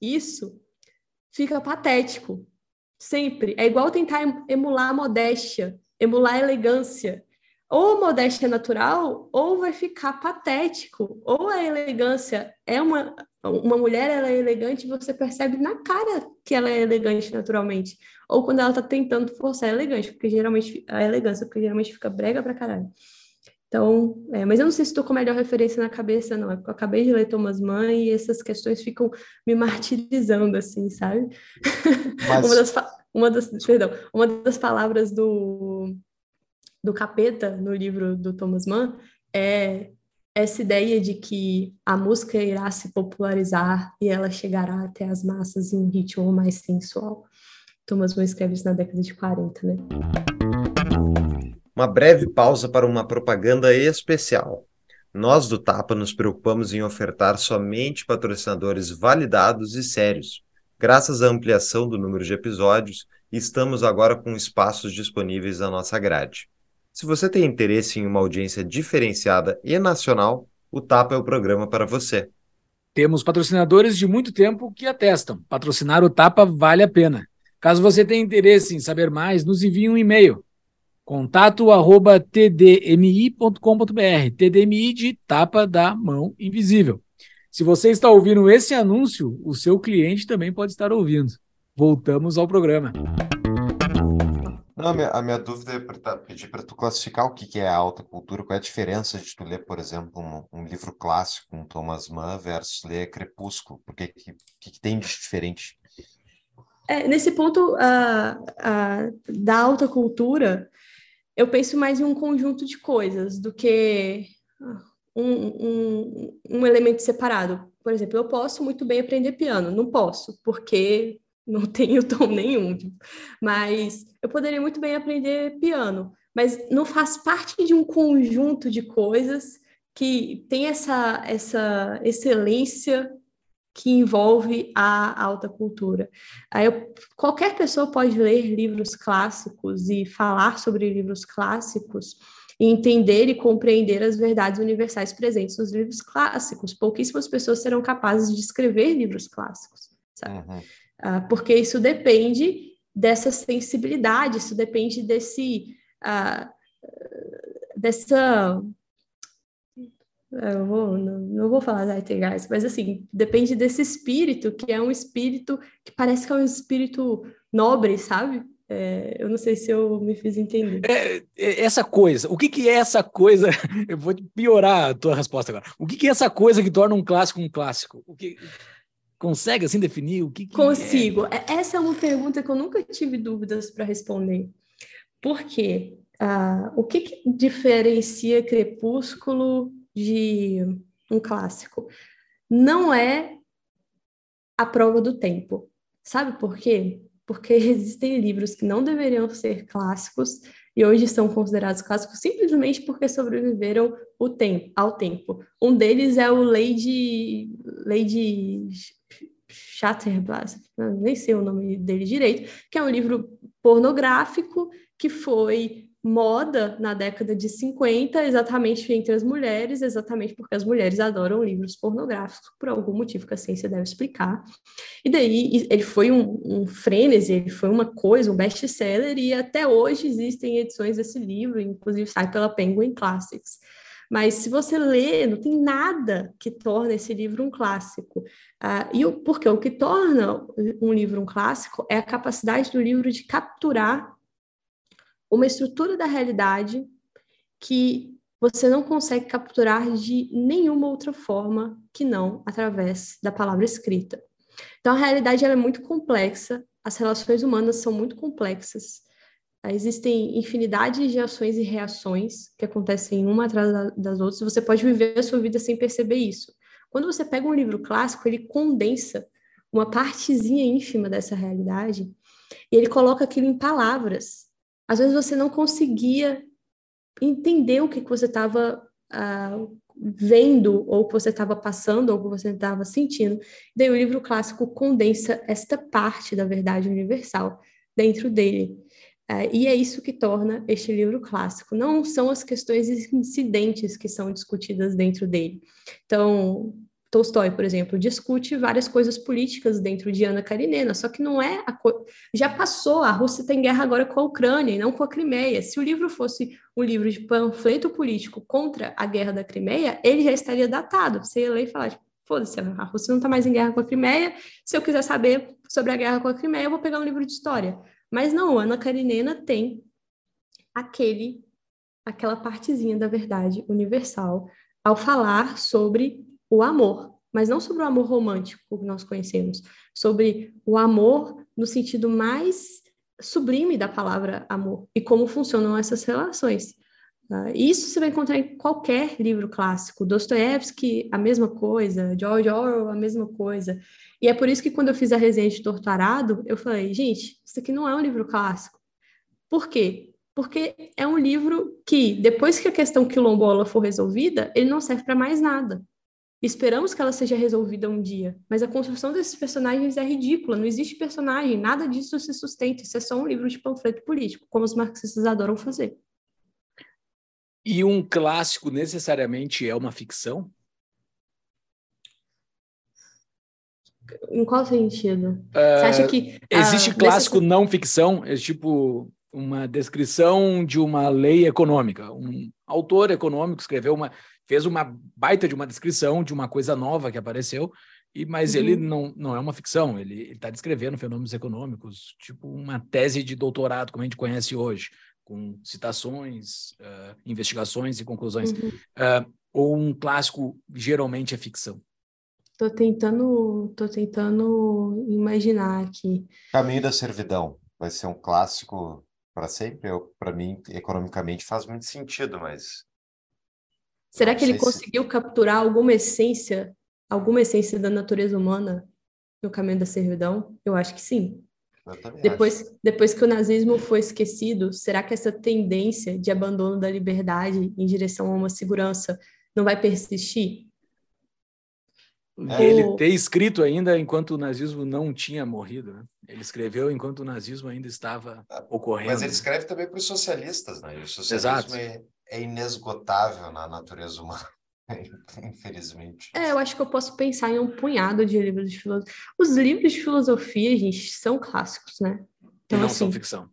isso, fica patético. Sempre. É igual tentar emular a modéstia, emular a elegância ou modéstia natural, ou vai ficar patético, ou a elegância é uma uma mulher ela é elegante, você percebe na cara que ela é elegante naturalmente, ou quando ela tá tentando forçar a elegante, porque geralmente a elegância, porque geralmente fica brega pra caralho. Então, é, mas eu não sei se estou com a melhor referência na cabeça, não. É eu acabei de ler Thomas Mann e essas questões ficam me martirizando, assim, sabe? Mas... [LAUGHS] uma, das, uma, das, perdão, uma das palavras do, do capeta no livro do Thomas Mann é essa ideia de que a música irá se popularizar e ela chegará até as massas em um ritmo mais sensual. Thomas Mann escreve isso na década de 40, né? Uma breve pausa para uma propaganda especial. Nós do Tapa nos preocupamos em ofertar somente patrocinadores validados e sérios. Graças à ampliação do número de episódios, estamos agora com espaços disponíveis na nossa grade. Se você tem interesse em uma audiência diferenciada e nacional, o Tapa é o programa para você. Temos patrocinadores de muito tempo que atestam. Patrocinar o Tapa vale a pena. Caso você tenha interesse em saber mais, nos envie um e-mail. Contato arroba tdmi.com.br. TDMI de tapa da mão invisível. Se você está ouvindo esse anúncio, o seu cliente também pode estar ouvindo. Voltamos ao programa. Não, a minha, a minha dúvida é pra, pedir para tu classificar o que, que é a alta cultura, qual é a diferença de tu ler, por exemplo, um, um livro clássico, um Thomas Mann, versus ler Crepúsculo, porque que, que, que tem de diferente? É, nesse ponto uh, uh, da alta cultura, eu penso mais em um conjunto de coisas do que ah, um, um, um elemento separado. Por exemplo, eu posso muito bem aprender piano, não posso, porque não [LAUGHS] tenho tom nenhum, tipo, mas eu poderia muito bem aprender piano, mas não faz parte de um conjunto de coisas que tem essa, essa excelência que envolve a alta cultura. Aí eu, qualquer pessoa pode ler livros clássicos e falar sobre livros clássicos e entender e compreender as verdades universais presentes nos livros clássicos. Pouquíssimas pessoas serão capazes de escrever livros clássicos, sabe? Uhum. Ah, porque isso depende dessa sensibilidade, isso depende desse. Uh, dessa é, eu vou, não, não vou falar Zeitgeist, mas assim, depende desse espírito, que é um espírito que parece que é um espírito nobre, sabe? É, eu não sei se eu me fiz entender. É, é essa coisa, o que, que é essa coisa? [LAUGHS] Eu vou piorar a tua resposta agora. O que, que é essa coisa que torna um clássico um clássico? O que consegue assim definir o que, que é? Consigo. É? Essa é uma pergunta que eu nunca tive dúvidas para responder. Por quê? Ah, o que, que diferencia Crepúsculo de um clássico. Não é a prova do tempo. Sabe por quê? Porque [LAUGHS] existem livros que não deveriam ser clássicos e hoje são considerados clássicos simplesmente porque sobreviveram o tempo, ao tempo. Um deles é o Lady Lady Chatterblatt, nem sei o nome dele direito, que é um livro pornográfico que foi moda na década de 50, exatamente entre as mulheres, exatamente porque as mulheres adoram livros pornográficos, por algum motivo que a ciência deve explicar. E daí ele foi um, um frenesi, ele foi uma coisa, um best-seller, e até hoje existem edições desse livro, inclusive sai pela Penguin Classics. Mas se você lê, não tem nada que torne esse livro um clássico. Uh, e o, porque o que torna um livro um clássico é a capacidade do livro de capturar uma estrutura da realidade que você não consegue capturar de nenhuma outra forma que não através da palavra escrita. Então, a realidade é muito complexa, as relações humanas são muito complexas, existem infinidade de ações e reações que acontecem uma atrás das outras, você pode viver a sua vida sem perceber isso. Quando você pega um livro clássico, ele condensa uma partezinha ínfima dessa realidade e ele coloca aquilo em palavras às vezes você não conseguia entender o que, que você estava uh, ah, vendo, ou que você estava passando, ou que você estava sentindo. Daí o livro clássico condensa esta parte da verdade universal dentro dele. Uh, e é isso que torna este livro clássico. Não são as questões incidentes que são discutidas dentro dele. Então, Tolstói, por exemplo, discute várias coisas políticas dentro de Ana Karenina, só que não é a co... já passou, a Rússia está em guerra agora com a Ucrânia e não com a Crimeia. Se o livro fosse um livro de panfleto político contra a guerra da Crimeia, ele já estaria datado. Você ia ler e falar, tipo, foda-se, a Rússia não está mais em guerra com a Crimeia, se eu quiser saber sobre a guerra com a Crimeia, eu vou pegar um livro de história. Mas não, Ana Karenina tem aquele aquela partezinha da verdade universal ao falar sobre o amor, mas não sobre o amor romântico que nós conhecemos, sobre o amor no sentido mais sublime da palavra amor e como funcionam essas relações. Uh, isso você vai encontrar em qualquer livro clássico. Dostoiévski, a mesma coisa. George Orwell, a mesma coisa. E é por isso que quando eu fiz a resenha de Torturado, eu falei, gente, isso aqui não é um livro clássico. Por quê? Porque é um livro que, depois que a questão quilombola for resolvida, ele não serve para mais nada. Esperamos que ela seja resolvida um dia, mas a construção desses personagens é ridícula, não existe personagem, nada disso se sustenta, isso é só um livro de panfleto político, como os marxistas adoram fazer. E um clássico necessariamente é uma ficção? Em qual sentido? Uh, Você acha que. Existe clássico não ficção? É tipo uma descrição de uma lei econômica. Um autor econômico escreveu uma fez uma baita de uma descrição de uma coisa nova que apareceu, e mas uhum. ele não, não é uma ficção, ele está descrevendo fenômenos econômicos, tipo uma tese de doutorado, como a gente conhece hoje, com citações, uh, investigações e conclusões. Uhum. Uh, ou um clássico geralmente é ficção? Tô tentando, tô tentando imaginar aqui. Caminho da Servidão vai ser um clássico para sempre. Para mim, economicamente faz muito sentido, mas Será que ele conseguiu se... capturar alguma essência, alguma essência da natureza humana no caminho da servidão? Eu acho que sim. Depois, acho. depois que o nazismo foi esquecido, será que essa tendência de abandono da liberdade em direção a uma segurança não vai persistir? É. Ele ter escrito ainda enquanto o nazismo não tinha morrido, né? Ele escreveu enquanto o nazismo ainda estava ah, ocorrendo. Mas ele escreve também para os socialistas, né? E o socialismo Exato. É, é inesgotável na natureza humana. [LAUGHS] Infelizmente. É, eu acho que eu posso pensar em um punhado de livros de filosofia. Os livros de filosofia, gente, são clássicos, né? Então, e não assim, são ficção.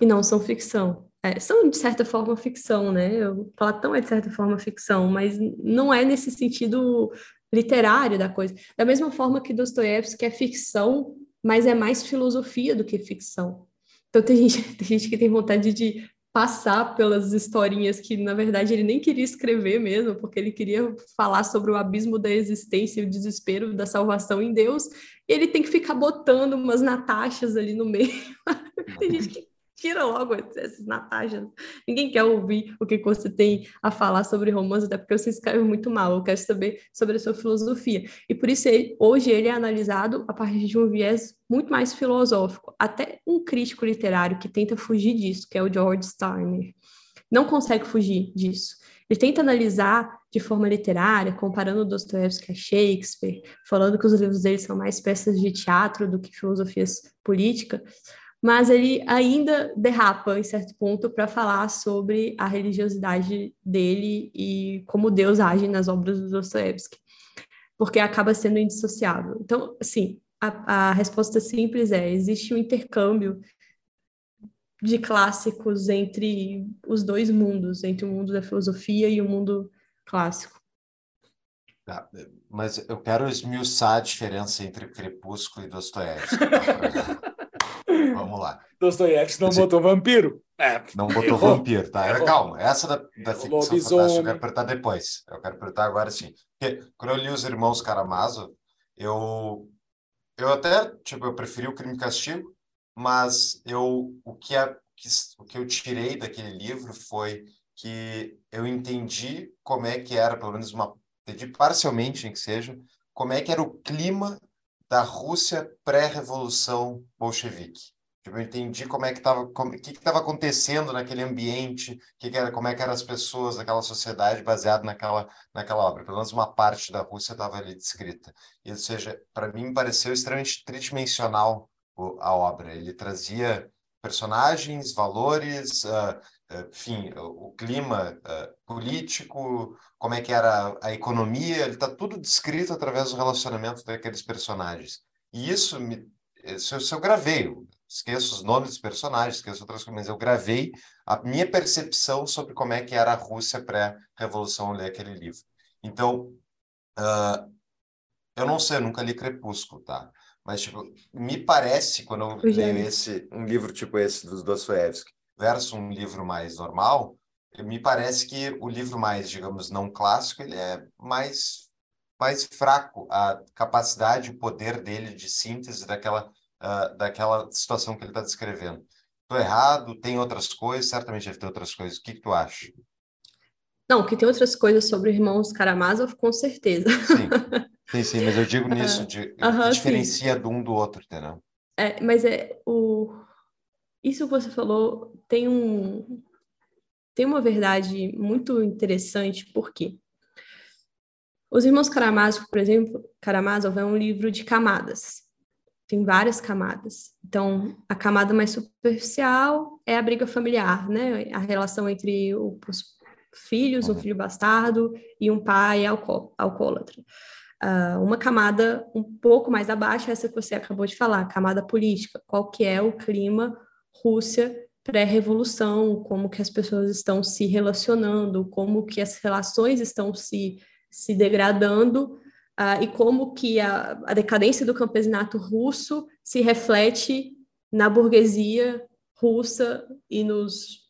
E não são ficção. É, são, de certa forma, ficção, né? O Platão é, de certa forma, ficção, mas não é nesse sentido literário da coisa. Da mesma forma que Dostoiévski é ficção, mas é mais filosofia do que ficção. Então tem gente, [LAUGHS] tem gente que tem vontade de passar pelas historinhas que, na verdade, ele nem queria escrever mesmo, porque ele queria falar sobre o abismo da existência e o desespero da salvação em Deus, e ele tem que ficar botando umas Natachas ali no meio. [LAUGHS] tem gente que tira logo essas Natachas. Ninguém quer ouvir o que você tem a falar sobre romance, até porque você escreve muito mal. Eu quero saber sobre a sua filosofia. E por isso, ele, hoje, ele é analisado a partir de um viés muito mais filosófico. Até um crítico literário que tenta fugir disso, que é o George Steiner, não consegue fugir disso. Ele tenta analisar de forma literária, comparando Dostoiévski a Shakespeare, falando que os livros dele são mais peças de teatro do que filosofias políticas, mas ele ainda derrapa em certo ponto para falar sobre a religiosidade dele e como Deus age nas obras do Dostoevsky, porque acaba sendo indissociável. Então, assim, a, a resposta simples é: existe um intercâmbio de clássicos entre os dois mundos, entre o mundo da filosofia e o mundo clássico. Tá, mas eu quero esmiuçar a diferença entre Crepúsculo e Dostoiévski. [LAUGHS] Vamos lá. Dostoiévski não botou vampiro. É, não botou errou. vampiro, tá? Errou. Calma, essa da, da ficção fantástica eu quero apertar depois. Eu quero apertar agora sim. Porque quando eu li Os Irmãos Karamazov, eu, eu até, tipo, eu preferi o Crime e Castigo, mas eu, o, que a, que, o que eu tirei daquele livro foi que eu entendi como é que era, pelo menos uma, entendi parcialmente, em que seja, como é que era o clima da Rússia pré-revolução bolchevique. Tipo, eu entendi como é que estava, o que estava acontecendo naquele ambiente, que, que era, como é que eram as pessoas daquela sociedade baseado naquela, naquela obra. Pelo menos uma parte da Rússia estava ali descrita. E, ou seja, para mim pareceu extremamente tridimensional a obra. Ele trazia personagens, valores, uh, enfim, o clima uh, político, como é que era a economia, ele está tudo descrito através do relacionamento daqueles personagens. E isso, me, eu gravei, esqueço os nomes dos personagens, esqueço outras coisas, mas eu gravei a minha percepção sobre como é que era a Rússia pré-revolução ler aquele livro. Então, uh, eu não sei, eu nunca li Crepúsculo, tá? Mas, tipo, me parece, quando eu leio esse, um livro tipo esse dos Dostoevsky, versus um livro mais normal, me parece que o livro mais, digamos, não clássico, ele é mais mais fraco a capacidade, o poder dele de síntese daquela uh, daquela situação que ele está descrevendo. Estou errado? Tem outras coisas? Certamente deve ter outras coisas. O que, que tu acha? Não, que tem outras coisas sobre irmãos Karamazov, com certeza. Sim, [LAUGHS] sim, sim mas eu digo nisso, de, uh -huh, diferencia sim. de um do outro, entendeu? É, mas é o isso que você falou tem um tem uma verdade muito interessante, porque os Irmãos Karamazov, por exemplo, Karamazov é um livro de camadas. Tem várias camadas. Então, a camada mais superficial é a briga familiar, né? A relação entre os filhos, um filho bastardo e um pai alco alcoólatra. Uh, uma camada um pouco mais abaixo, essa que você acabou de falar, a camada política. Qual que é o clima Rússia pré-revolução, como que as pessoas estão se relacionando, como que as relações estão se, se degradando uh, e como que a, a decadência do campesinato russo se reflete na burguesia russa e nos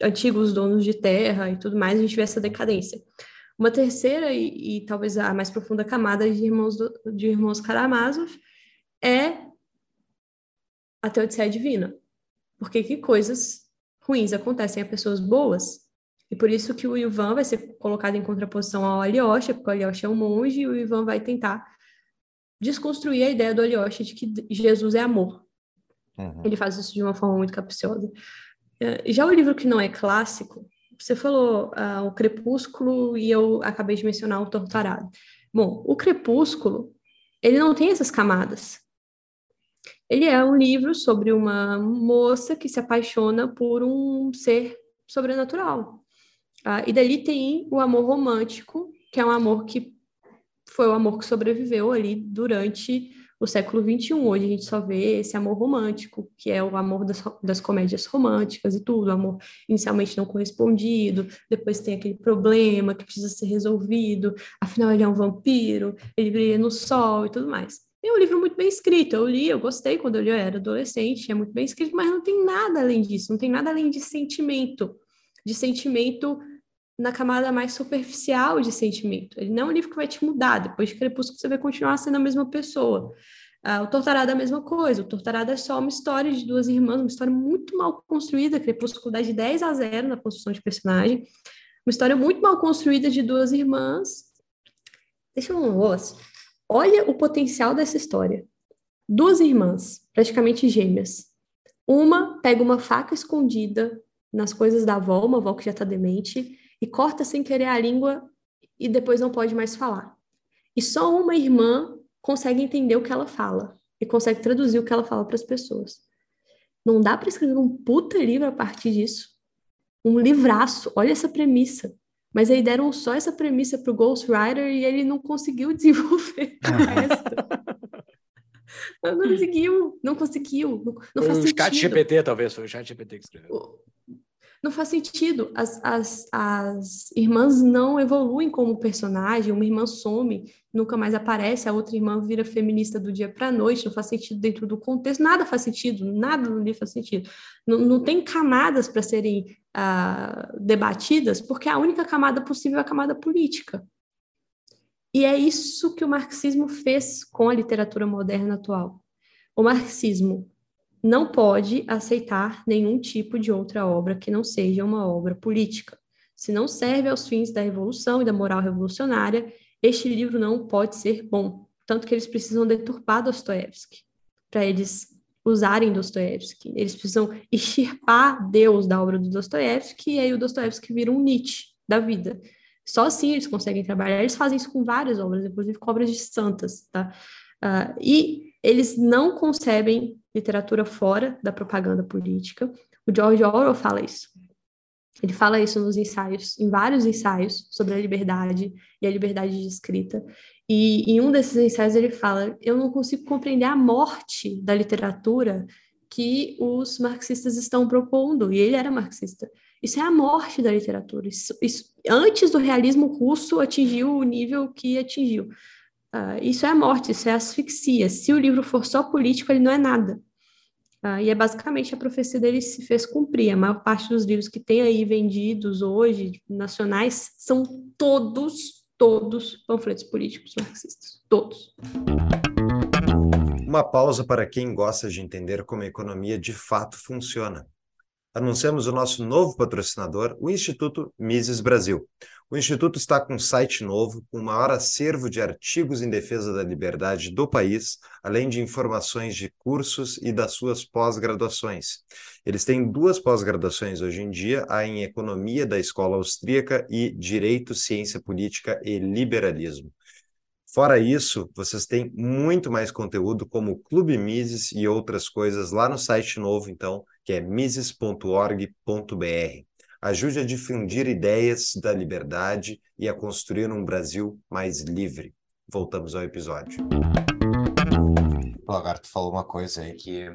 antigos donos de terra e tudo mais, a gente vê essa decadência. Uma terceira e, e talvez a mais profunda camada de irmãos, do, de irmãos Karamazov é a Teodiceia Divina, porque que coisas ruins acontecem a pessoas boas. E por isso que o Ivan vai ser colocado em contraposição ao Alyosha, porque o Alyosha é um monge e o Ivan vai tentar desconstruir a ideia do Alyosha de que Jesus é amor. Uhum. Ele faz isso de uma forma muito capciosa. É, já o livro que não é clássico, você falou uh, o Crepúsculo e eu acabei de mencionar o Torturado. Bom, o Crepúsculo, ele não tem essas camadas. Ele é um livro sobre uma moça que se apaixona por um ser sobrenatural. Ah, e dali tem o amor romântico, que é um amor que foi o amor que sobreviveu ali durante o século XXI. Hoje a gente só vê esse amor romântico, que é o amor das, das comédias românticas e tudo, amor inicialmente não correspondido, depois tem aquele problema que precisa ser resolvido, afinal ele é um vampiro, ele brilha no sol e tudo mais. É um livro muito bem escrito, eu li, eu gostei quando eu li, eu era adolescente, é muito bem escrito, mas não tem nada além disso, não tem nada além de sentimento, de sentimento na camada mais superficial de sentimento. Ele não é um livro que vai te mudar. Depois de Crepúsculo, você vai continuar sendo a mesma pessoa. Ah, o Tortarada é a mesma coisa. O Tortarada é só uma história de duas irmãs, uma história muito mal construída. Crepúsculo dá de 10 a 0 na construção de personagem. Uma história muito mal construída de duas irmãs. Deixa eu um. Olha o potencial dessa história. Duas irmãs, praticamente gêmeas. Uma pega uma faca escondida nas coisas da avó, uma avó que já está demente, e corta sem querer a língua e depois não pode mais falar. E só uma irmã consegue entender o que ela fala e consegue traduzir o que ela fala para as pessoas. Não dá para escrever um puta livro a partir disso. Um livraço. Olha essa premissa. Mas aí deram só essa premissa para o Ghostwriter e ele não conseguiu [LAUGHS] desenvolver o resto. não conseguiu, não conseguiu. Não, não faz o sentido. chat GPT, talvez, foi o chat GPT que escreveu não faz sentido. As, as, as irmãs não evoluem como personagem, uma irmã some, nunca mais aparece, a outra irmã vira feminista do dia para a noite, não faz sentido dentro do contexto, nada faz sentido, nada no livro faz sentido. Não, não tem camadas para serem uh, debatidas, porque a única camada possível é a camada política. E é isso que o marxismo fez com a literatura moderna atual. O marxismo não pode aceitar nenhum tipo de outra obra que não seja uma obra política. Se não serve aos fins da revolução e da moral revolucionária, este livro não pode ser bom. Tanto que eles precisam deturpar Dostoiévski para eles usarem Dostoiévski. Eles precisam extirpar Deus da obra do Dostoiévski e aí o Dostoiévski vira um Nietzsche da vida. Só assim eles conseguem trabalhar. Eles fazem isso com várias obras, inclusive com obras de santas, tá? Uh, e eles não concebem literatura fora da propaganda política. O George Orwell fala isso. Ele fala isso nos ensaios, em vários ensaios sobre a liberdade e a liberdade de escrita. E em um desses ensaios ele fala: Eu não consigo compreender a morte da literatura que os marxistas estão propondo. E ele era marxista. Isso é a morte da literatura. Isso, isso, antes do realismo russo atingiu o nível que atingiu. Uh, isso é a morte, isso é asfixia. Se o livro for só político, ele não é nada. Uh, e é basicamente a profecia dele se fez cumprir. A maior parte dos livros que tem aí vendidos hoje, nacionais, são todos, todos panfletos políticos marxistas. Todos. Uma pausa para quem gosta de entender como a economia de fato funciona. Anunciamos o nosso novo patrocinador, o Instituto Mises Brasil. O Instituto está com um site novo, com o maior acervo de artigos em defesa da liberdade do país, além de informações de cursos e das suas pós-graduações. Eles têm duas pós-graduações hoje em dia, a em Economia da Escola Austríaca e Direito, Ciência Política e Liberalismo. Fora isso, vocês têm muito mais conteúdo como Clube Mises e outras coisas lá no site novo, então, que é mises.org.br. Ajude a difundir ideias da liberdade e a construir um Brasil mais livre. Voltamos ao episódio. Tu falou uma coisa aí que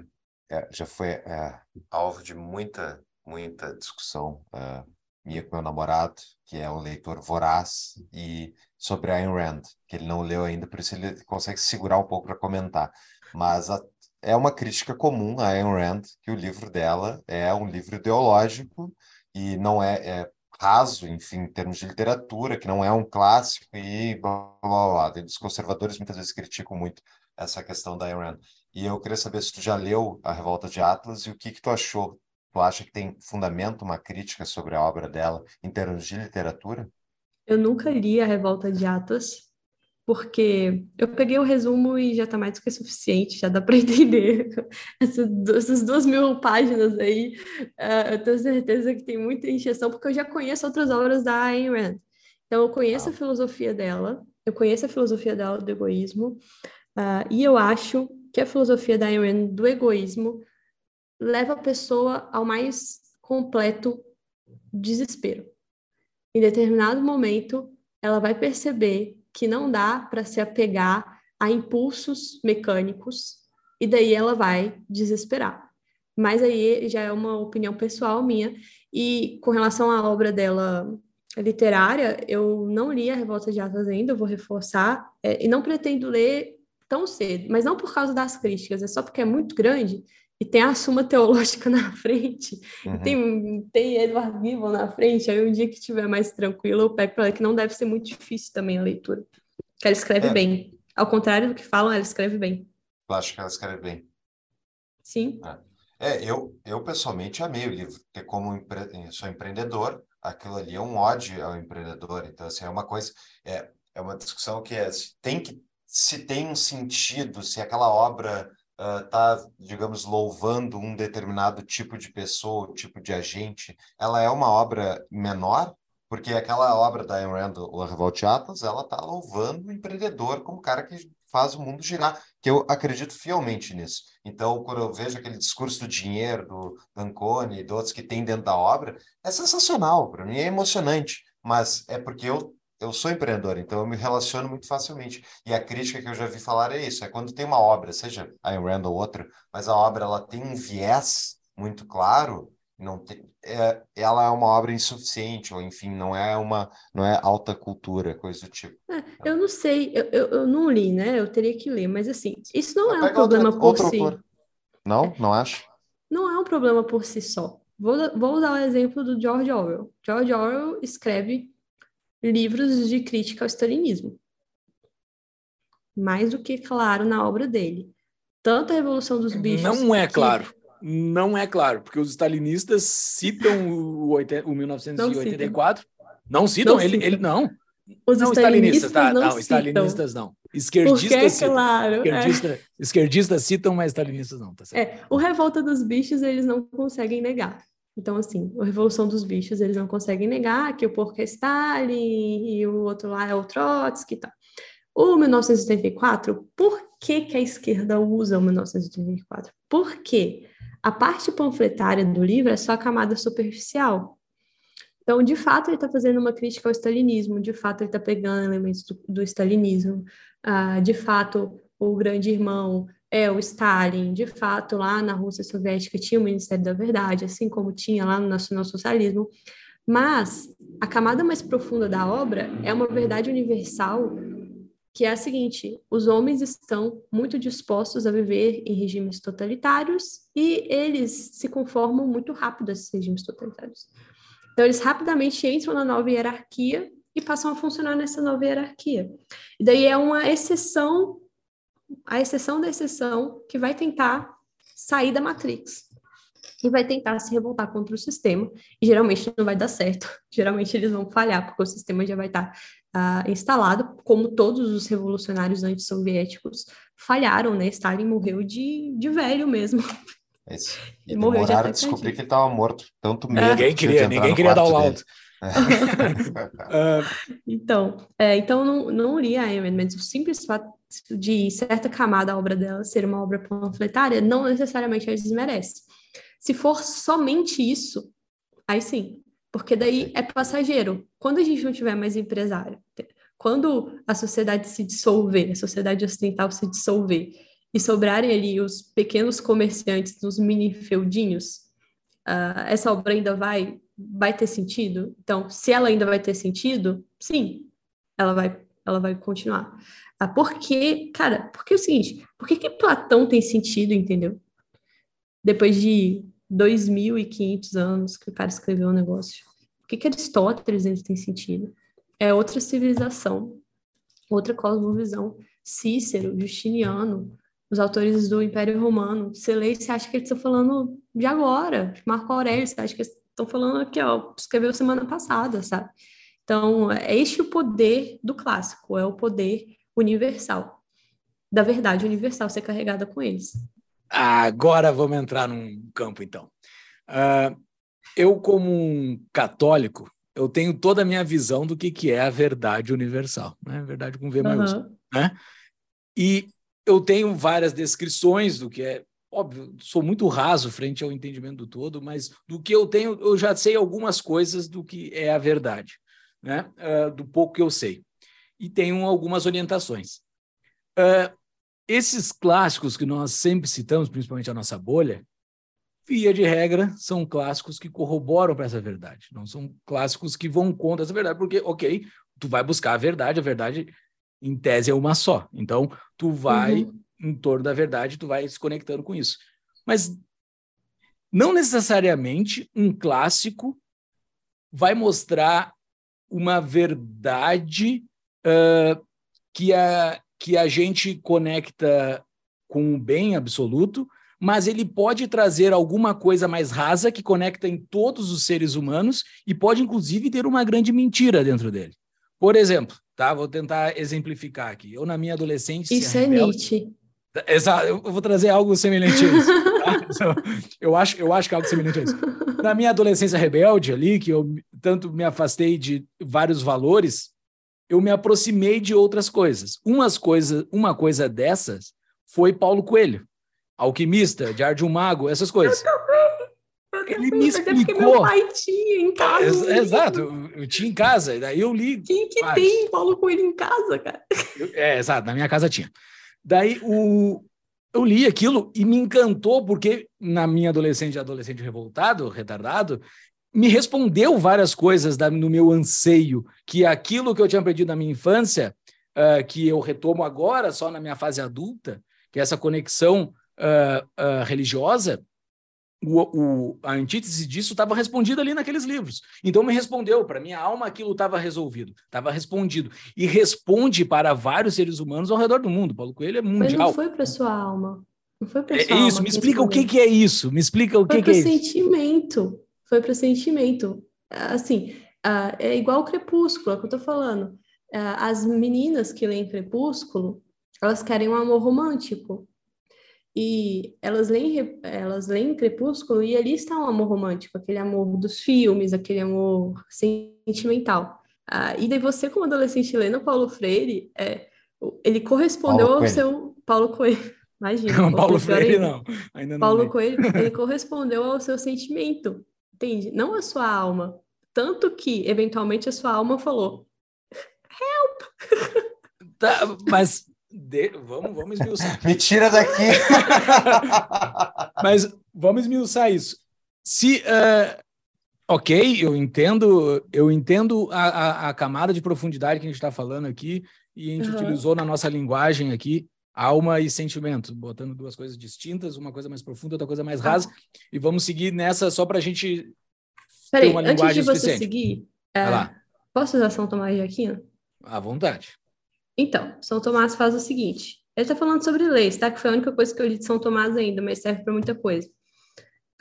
é, já foi é, alvo de muita, muita discussão é, minha com meu namorado, que é um leitor voraz, e sobre Ayn Rand, que ele não leu ainda, por isso ele consegue segurar um pouco para comentar. Mas a, é uma crítica comum a Ayn Rand, que o livro dela é um livro ideológico e não é, é raso, enfim, em termos de literatura, que não é um clássico e blá, blá, blá. Os conservadores muitas vezes criticam muito essa questão da Iran. E eu queria saber se tu já leu A Revolta de Atlas e o que que tu achou. Tu acha que tem fundamento uma crítica sobre a obra dela em termos de literatura? Eu nunca li A Revolta de Atlas, porque eu peguei o resumo e já está mais do que suficiente, já dá para [LAUGHS] entender essas, essas duas mil páginas aí. Uh, eu tenho certeza que tem muita encheção, porque eu já conheço outras obras da Ayn Rand. Então, eu conheço a filosofia dela, eu conheço a filosofia dela do egoísmo, uh, e eu acho que a filosofia da Ayn Rand do egoísmo leva a pessoa ao mais completo desespero. Em determinado momento, ela vai perceber que não dá para se apegar a impulsos mecânicos, e daí ela vai desesperar. Mas aí já é uma opinião pessoal minha, e com relação à obra dela literária, eu não li a Revolta de Atlas ainda, vou reforçar, é, e não pretendo ler tão cedo, mas não por causa das críticas, é só porque é muito grande e tem a Suma Teológica [LAUGHS] na frente, uhum. tem, tem Edward Gibbon na frente, aí um dia que estiver mais tranquilo eu pego para ela, que não deve ser muito difícil também a leitura, que ela escreve é. bem. Ao contrário do que falam, ela escreve bem. Eu acho que ela escreve bem. Sim. É, é eu, eu pessoalmente amei o livro, porque como empre... sou empreendedor, aquilo ali é um ódio ao empreendedor, então assim, é uma coisa, é, é uma discussão que é, tem que, se tem um sentido, se aquela obra está, uh, digamos, louvando um determinado tipo de pessoa, tipo de agente, ela é uma obra menor, porque aquela obra da Ayn Rand, O Revolt Atlas, ela está louvando o empreendedor como cara que faz o mundo girar, que eu acredito fielmente nisso. Então, quando eu vejo aquele discurso do dinheiro, do Dancone e outros que tem dentro da obra, é sensacional, para mim é emocionante, mas é porque eu eu sou empreendedor, então eu me relaciono muito facilmente. E a crítica que eu já vi falar é isso: é quando tem uma obra, seja Ayn Rand ou outra, mas a obra ela tem um viés muito claro, não tem, é, ela é uma obra insuficiente, ou enfim, não é uma não é alta cultura, coisa do tipo. É, eu não sei, eu, eu, eu, não li, né? Eu teria que ler, mas assim, isso não é um problema outra, por outro si. Autor. Não, não acho. Não é um problema por si só. Vou, vou usar o exemplo do George Orwell. George Orwell escreve livros de crítica ao stalinismo. Mais do que claro na obra dele. Tanto a Revolução dos Bichos. Não é claro. Não é claro, porque os stalinistas citam o, o 1984. Não citam, não citam. Ele, ele não. Os não, stalinistas, tá, não, não stalinistas não. Esquerdistas Porque, citam. Claro, Esquerdista, é. Esquerdistas citam, mas stalinistas não, tá certo? É, o Revolta dos Bichos eles não conseguem negar. Então, assim, a Revolução dos Bichos, eles não conseguem negar que o porco é Stalin e o outro lá é o Trotsky e tal. O 1984, por que, que a esquerda usa o 1984? Porque a parte panfletária do livro é só a camada superficial. Então, de fato, ele está fazendo uma crítica ao stalinismo, de fato, ele está pegando elementos do, do stalinismo, uh, de fato, o grande irmão é o Stalin, de fato, lá na Rússia Soviética tinha o Ministério da Verdade, assim como tinha lá no nacionalsocialismo, mas a camada mais profunda da obra é uma verdade universal, que é a seguinte: os homens estão muito dispostos a viver em regimes totalitários e eles se conformam muito rápido a esses regimes totalitários. Então, eles rapidamente entram na nova hierarquia e passam a funcionar nessa nova hierarquia. E daí é uma exceção a exceção da exceção que vai tentar sair da Matrix e vai tentar se revoltar contra o sistema. E geralmente não vai dar certo. [LAUGHS] Geralmente eles vão falhar, porque o sistema já vai estar uh, instalado, como todos os revolucionários antissoviéticos falharam, né? Stalin morreu de, de velho mesmo. [LAUGHS] Esse. E morreu demoraram de descobrir que ele estava morto. Tanto medo. Ninguém queria, ninguém queria dar o laudo. uh... [LAUGHS] então, é, então não, não li a Amy, mas o simples fato de certa camada da obra dela ser uma obra panfletária, não necessariamente a desmerece. Se for somente isso, aí sim, porque daí é passageiro. Quando a gente não tiver mais empresário, quando a sociedade se dissolver, a sociedade ocidental se dissolver, e sobrarem ali os pequenos comerciantes, os mini feudinhos, uh, essa obra ainda vai, vai ter sentido? Então, se ela ainda vai ter sentido, sim, ela vai, ela vai continuar. Ah, porque, cara, porque é o seguinte, por que, Platão tem sentido, entendeu? Depois de 2.500 anos que o cara escreveu um negócio. Por que, que Aristóteles ele tem sentido? É outra civilização, outra cosmovisão. Cícero, Justiniano, os autores do Império Romano. Você lê você acha que eles estão falando de agora. Marco Aurélio, você acha que eles estão falando aqui, ó, escreveu semana passada, sabe? Então, é este o poder do clássico, é o poder universal, da verdade universal ser carregada com eles. Agora vamos entrar num campo, então. Uh, eu, como um católico, eu tenho toda a minha visão do que, que é a verdade universal, né? Verdade com V maiúsculo, uhum. né? E eu tenho várias descrições do que é, óbvio, sou muito raso frente ao entendimento do todo, mas do que eu tenho, eu já sei algumas coisas do que é a verdade, né? Uh, do pouco que eu sei e tenho algumas orientações. uh, esses clássicos que nós sempre citamos, principalmente a nossa bolha, via de regra, são clássicos que corroboram para essa verdade. Não são clássicos que vão contra essa verdade, porque, ok, tu vai buscar a verdade, a verdade, em tese, é uma só. Então, tu vai uhum. em torno da verdade, tu vai se conectando com isso. Mas não necessariamente um clássico vai mostrar uma verdade uh, que, a, que a gente conecta com o bem absoluto, mas ele pode trazer alguma coisa mais rasa que conecta em todos os seres humanos e pode, inclusive, ter uma grande mentira dentro dele. Por exemplo, tá? Vou tentar exemplificar aqui. Eu, na minha adolescência. Isso é Nietzsche. Exato, eu vou trazer algo semelhante a isso. Tá? [LAUGHS] eu, acho, eu acho que é algo semelhante a isso. Na minha adolescência rebelde ali, que eu tanto me afastei de vários valores, eu me aproximei de outras coisas. Umas coisa, uma coisa dessas foi Paulo Coelho, alquimista, de um mago, essas coisas. Eu também. Ele me explicou. Meu pai tinha em casa. É, exato, eu, eu, tinha em casa, daí eu li. Quem que tem Paulo Coelho em casa, cara? Eu, é, exato, na minha casa tinha. Daí o, eu li aquilo e me encantou, porque na minha adolescente, adolescente revoltado, retardado, me respondeu várias coisas da, no meu anseio, que aquilo que eu tinha aprendido na minha infância, uh, que eu retomo agora, só na minha fase adulta, que é essa conexão uh, uh, religiosa, o, o, a antítese disso estava respondida ali naqueles livros. Então me respondeu, para minha alma aquilo estava resolvido, estava respondido. E responde para vários seres humanos ao redor do mundo. Paulo Coelho é mundial. Mas não foi para sua alma. Não foi para é, sua é Isso, me explica o que, que é isso. Me explica o foi que, que é isso. Foi para sentimento. Foi para sentimento. Assim, é igual o Crepúsculo, é o que eu tô falando. As meninas que leem Crepúsculo, elas querem um amor romântico. E elas leem, elas leem Crepúsculo e ali está um amor romântico, aquele amor dos filmes, aquele amor sentimental. Ah, e daí você, como adolescente lendo Paulo Freire, é, ele correspondeu Paulo ao seu... Paulo Coelho. [LAUGHS] Imagina. Não, Paulo, Freire não. Ainda não Paulo Coelho, [LAUGHS] ele correspondeu ao seu sentimento, entende? Não a sua alma. Tanto que, eventualmente, a sua alma falou, help! [LAUGHS] Tá, mas de... Vamos, vamos esmiuçar. [LAUGHS] Me tira daqui! [LAUGHS] Mas vamos esmiuçar isso. Se, uh, ok, eu entendo, eu entendo a, a, a, camada de profundidade que a gente está falando aqui e a gente uhum. utilizou na nossa linguagem aqui alma e sentimento, botando duas coisas distintas, uma coisa mais profunda, outra coisa mais ah. rasa, e vamos seguir nessa só para a gente Peraí, ter uma linguagem antes de você seguir, é, posso usar São Tomás de Aquino? À vontade. Então, São Tomás faz o seguinte: ele está falando sobre leis, tá? Que foi a única coisa que eu li de São Tomás ainda, mas serve para muita coisa.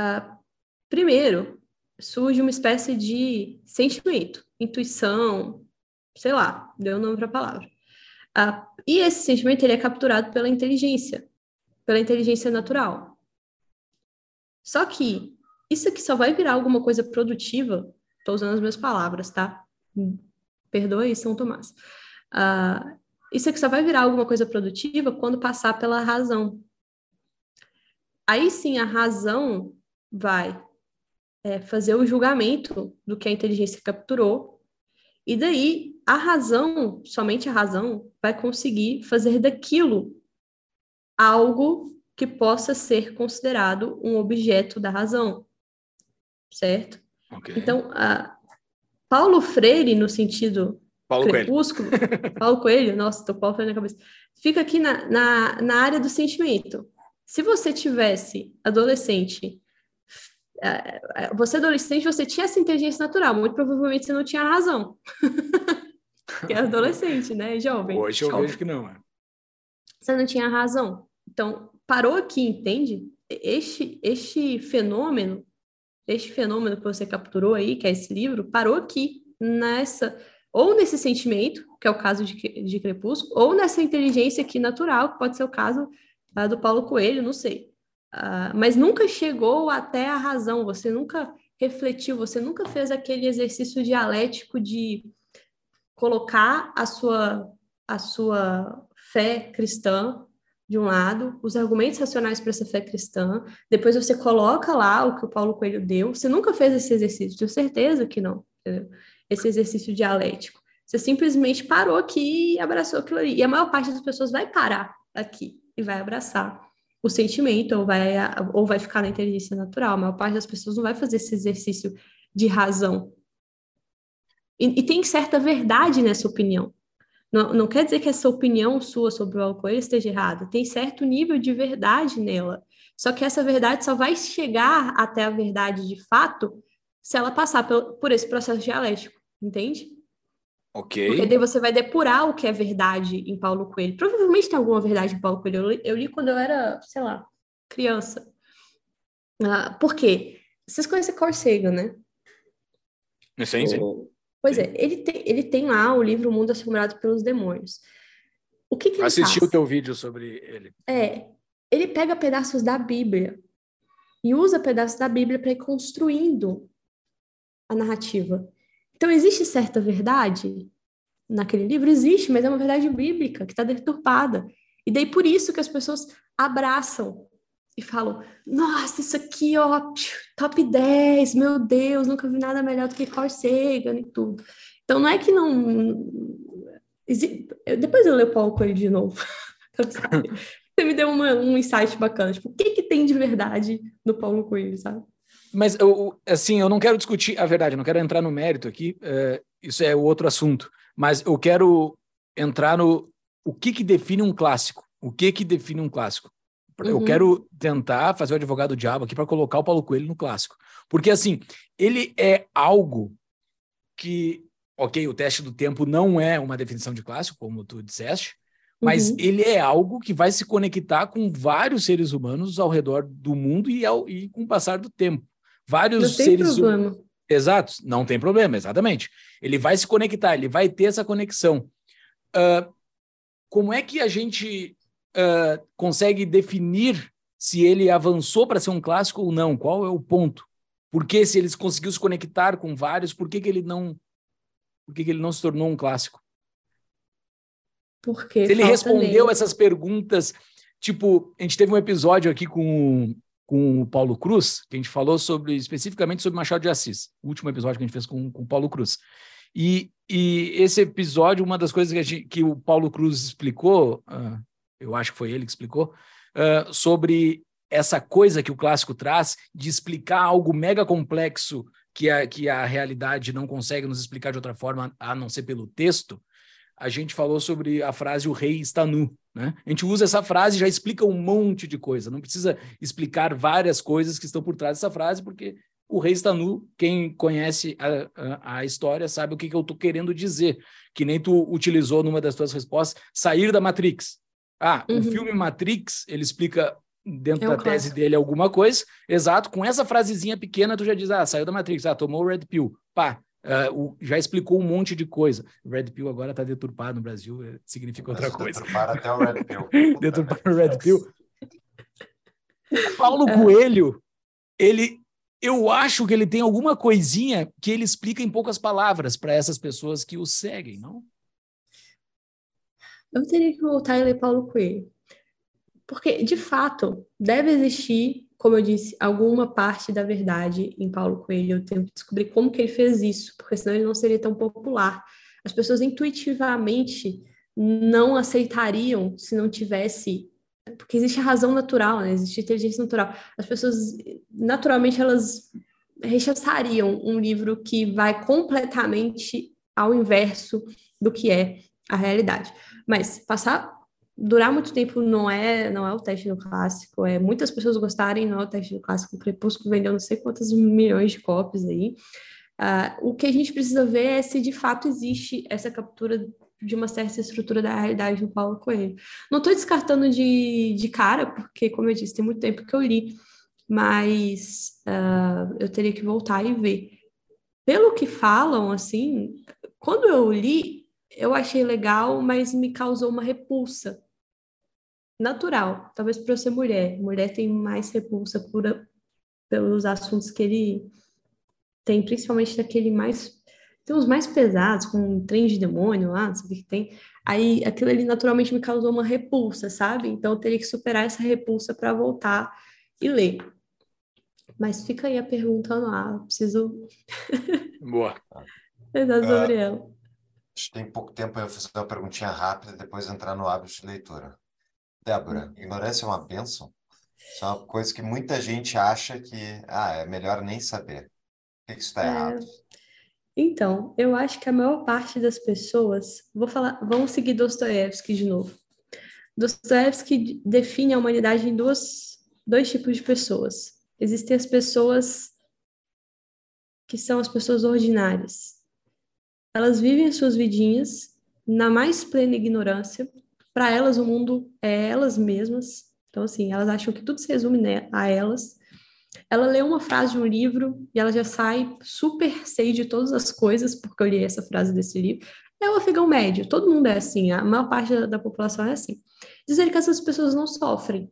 Uh, primeiro, surge uma espécie de sentimento, intuição, sei lá, deu o nome para a palavra. E esse sentimento ele é capturado pela inteligência, pela inteligência natural. Só que isso aqui só vai virar alguma coisa produtiva, estou usando as minhas palavras, tá? Perdoe, São Tomás. Uh, isso aqui só vai virar alguma coisa produtiva quando passar pela razão. Aí sim a razão vai é, fazer o julgamento do que a inteligência capturou, e daí a razão, somente a razão, vai conseguir fazer daquilo algo que possa ser considerado um objeto da razão, certo? Okay. Então, Paulo Freire, no sentido Paulo Crepúsculo, Coelho. [LAUGHS] Paulo Coelho, nossa, tô Paulo Coelho na cabeça. Fica aqui na, na, na área do sentimento. Se você tivesse adolescente, é, é, você adolescente, você tinha essa inteligência natural, muito provavelmente você não tinha razão. [LAUGHS] Porque é adolescente, né? Jovem. Hoje eu jovem. vejo que não. É. Você não tinha razão. Então, parou aqui, entende? Este, este fenômeno, este fenômeno que você capturou aí, que é esse livro, parou aqui, nessa ou nesse sentimento, que é o caso de, de Crepúsculo, ou nessa inteligência aqui natural, que pode ser o caso uh, do Paulo Coelho, não sei. Uh, mas nunca chegou até a razão, você nunca refletiu, você nunca fez aquele exercício dialético de colocar a sua, a sua fé cristã de um lado, os argumentos racionais para essa fé cristã, depois você coloca lá o que o Paulo Coelho deu. Você nunca fez esse exercício, tenho certeza que não. Entendeu? esse exercício dialético. Você simplesmente parou aqui e abraçou aquilo ali. E a maior parte das pessoas vai parar aqui e vai abraçar o sentimento ou vai, ou vai ficar na inteligência natural. A maior parte das pessoas não vai fazer esse exercício de razão. E, e tem certa verdade nessa opinião. Não, não quer dizer que essa opinião sua sobre o álcool esteja errada. Tem certo nível de verdade nela. Só que essa verdade só vai chegar até a verdade de fato se ela passar por, por esse processo dialético, entende? Ok. Porque daí você vai depurar o que é verdade em Paulo Coelho. Provavelmente tem alguma verdade em Paulo Coelho. Eu li, eu li quando eu era, sei lá, criança. Ah, por quê? Vocês conhecem Carl Sagan, né? Sim, sim. Pois é, ele tem, ele tem lá o livro Mundo Assombrado pelos Demônios. O que, que ele Assisti faz? o teu vídeo sobre ele. É, ele pega pedaços da Bíblia e usa pedaços da Bíblia para ir construindo a narrativa. Então, existe certa verdade naquele livro? Existe, mas é uma verdade bíblica que está deturpada. E daí por isso que as pessoas abraçam e falam: Nossa, isso aqui, ó, top 10, meu Deus, nunca vi nada melhor do que Carl Sagan e tudo. Então, não é que não. Depois eu leio Paulo Coelho de novo. [LAUGHS] Você me deu uma, um insight bacana. Tipo, o que, que tem de verdade no Paulo Coelho, sabe? Mas, eu, assim, eu não quero discutir a verdade, não quero entrar no mérito aqui, uh, isso é outro assunto. Mas eu quero entrar no o que, que define um clássico. O que, que define um clássico? Uhum. Eu quero tentar fazer o advogado do diabo aqui para colocar o Paulo Coelho no clássico. Porque, assim, ele é algo que, ok, o teste do tempo não é uma definição de clássico, como tu disseste, mas uhum. ele é algo que vai se conectar com vários seres humanos ao redor do mundo e, ao, e com o passar do tempo. Vários não seres humanos. Exato, não tem problema, exatamente. Ele vai se conectar, ele vai ter essa conexão. Uh, como é que a gente uh, consegue definir se ele avançou para ser um clássico ou não? Qual é o ponto? Porque se ele conseguiu se conectar com vários, por que, que ele não por que, que ele não se tornou um clássico? Porque se ele respondeu essas perguntas, tipo, a gente teve um episódio aqui com com o Paulo Cruz, que a gente falou sobre especificamente sobre Machado de Assis, o último episódio que a gente fez com, com o Paulo Cruz. E, e esse episódio, uma das coisas que, gente, que o Paulo Cruz explicou, uh, eu acho que foi ele que explicou, uh, sobre essa coisa que o clássico traz de explicar algo mega complexo que a, que a realidade não consegue nos explicar de outra forma a não ser pelo texto, a gente falou sobre a frase o rei está nu. Né? A gente usa essa frase e já explica um monte de coisa. Não precisa explicar várias coisas que estão por trás dessa frase, porque o rei está nu. Quem conhece a, a, a história sabe o que, que eu estou querendo dizer. Que nem tu utilizou numa das tuas respostas, sair da Matrix. Ah, uhum. o filme Matrix, ele explica dentro é da tese dele alguma coisa. Exato, com essa frasezinha pequena tu já diz, ah, saiu da Matrix, ah, tomou o Red Pill. Pá, Uh, o, já explicou um monte de coisa. O Red Pill agora está deturpado no Brasil, eh, significa outra coisa. Deturpar até o Red Pill. [LAUGHS] deturpar o Red Pill. [LAUGHS] Paulo é. Coelho, ele, eu acho que ele tem alguma coisinha que ele explica em poucas palavras para essas pessoas que o seguem, não? Eu teria que voltar e ler Paulo Coelho. Porque, de fato, deve existir como eu disse, alguma parte da verdade em Paulo Coelho. Eu tenho que descobrir como que ele fez isso, porque senão ele não seria tão popular. As pessoas intuitivamente não aceitariam se não tivesse porque existe a razão natural, né? existe inteligência natural. As pessoas, naturalmente, elas rechaçariam um livro que vai completamente ao inverso do que é a realidade. Mas passar durar muito tempo não é não é o teste do clássico, é muitas pessoas gostarem, não é o teste do clássico. O Crepúsculo vendeu não sei quantas milhões de cópias aí. Uh, o que a gente precisa ver é se de fato existe essa captura de uma certa estrutura da realidade no Paulo Coelho. Não estou descartando de, de cara, porque, como eu disse, tem muito tempo que eu li, mas uh, eu teria que voltar e ver. Pelo que falam, assim, quando eu li, eu achei legal, mas me causou uma repulsa natural. Talvez por eu ser mulher. Mulher tem mais repulsa por, pelos assuntos que ele tem, principalmente daquele mais. Tem uns mais pesados, com um trem de demônio lá, não sei o que tem. Aí aquilo ali naturalmente me causou uma repulsa, sabe? Então eu teria que superar essa repulsa para voltar e ler. Mas fica aí a pergunta lá, preciso. Boa. [LAUGHS] Pensar sobre ela. Tem pouco tempo, eu fazer uma perguntinha rápida e depois entrar no hábito de leitura. Débora, ignorância é uma bênção? Isso é uma coisa que muita gente acha que ah, é melhor nem saber. Por que, está é... errado? Então, eu acho que a maior parte das pessoas, vou falar, vamos seguir Dostoiévski de novo. Dostoiévski define a humanidade em duas, dois tipos de pessoas. Existem as pessoas que são as pessoas ordinárias. Elas vivem suas vidinhas na mais plena ignorância. Para elas, o mundo é elas mesmas. Então, assim, elas acham que tudo se resume a elas. Ela lê uma frase de um livro e ela já sai super sei de todas as coisas, porque eu li essa frase desse livro. É o afegão médio, todo mundo é assim, a maior parte da, da população é assim. Dizer que essas pessoas não sofrem.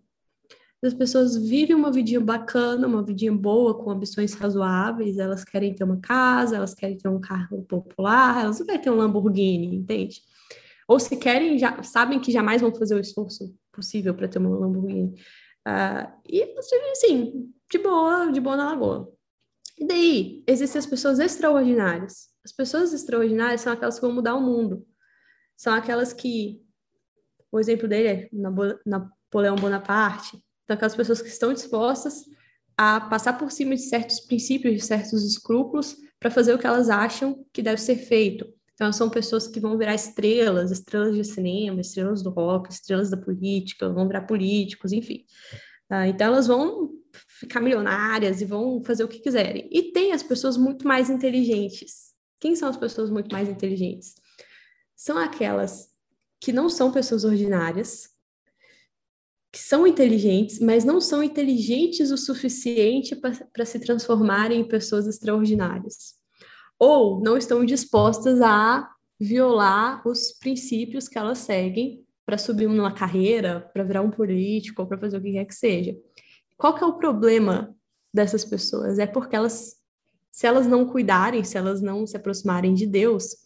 As pessoas vivem uma vidinha bacana, uma vidinha boa, com ambições razoáveis, elas querem ter uma casa, elas querem ter um carro popular, elas não querem ter um Lamborghini, entende? Ou se querem, já sabem que jamais vão fazer o esforço possível para ter uma Lamborghini. Uh, e elas vivem assim, de boa, de boa na lagoa. E daí, existem as pessoas extraordinárias. As pessoas extraordinárias são aquelas que vão mudar o mundo. São aquelas que, o exemplo dele é Napoleão Bonaparte, são aquelas pessoas que estão dispostas a passar por cima de certos princípios, de certos escrúpulos, para fazer o que elas acham que deve ser feito. Então, são pessoas que vão virar estrelas, estrelas de cinema, estrelas do rock, estrelas da política, vão virar políticos, enfim. Uh, então, elas vão ficar milionárias e vão fazer o que quiserem. E tem as pessoas muito mais inteligentes. Quem são as pessoas muito mais inteligentes? São aquelas que não são pessoas ordinárias, que são inteligentes, mas não são inteligentes o suficiente para se transformarem em pessoas extraordinárias. Ou não estão dispostas a violar os princípios que elas seguem para subir numa carreira, para virar um político, ou para fazer o que quer que seja. Qual que é o problema dessas pessoas? É porque elas, se elas não cuidarem, se elas não se aproximarem de Deus,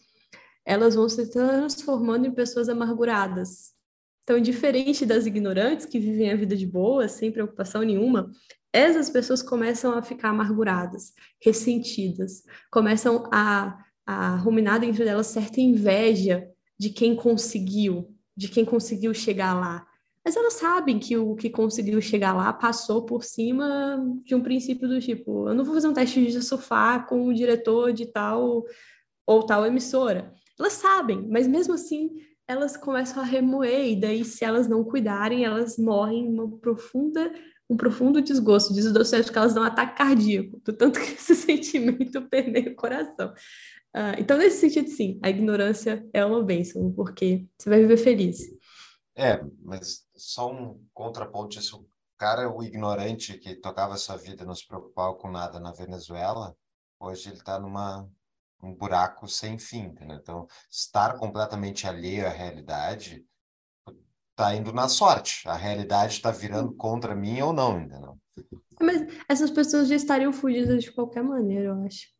elas vão se transformando em pessoas amarguradas. Então, diferente das ignorantes que vivem a vida de boa, sem preocupação nenhuma, essas pessoas começam a ficar amarguradas, ressentidas, começam a, a ruminar dentro delas certa inveja de quem conseguiu, de quem conseguiu chegar lá, mas elas sabem que o que conseguiu chegar lá passou por cima de um princípio do tipo, eu não vou fazer um teste de sofá com o diretor de tal ou tal emissora. Elas sabem, mas mesmo assim elas começam a remoer, e daí, se elas não cuidarem, elas morrem uma profunda, um profundo desgosto. Diz o docente que elas dão um ataque cardíaco, do tanto que [LAUGHS] esse sentimento perder o coração. Uh, então, nesse sentido, sim, a ignorância é uma bênção, porque você vai viver feliz. É, mas só um contraponto. O cara, o ignorante que tocava sua vida, não se preocupava com nada na Venezuela, hoje ele está numa um buraco sem fim, né? Então, estar completamente alheio à realidade está indo na sorte. A realidade está virando contra mim ou não, entendeu? Mas essas pessoas já estariam fugidas de qualquer maneira, eu acho.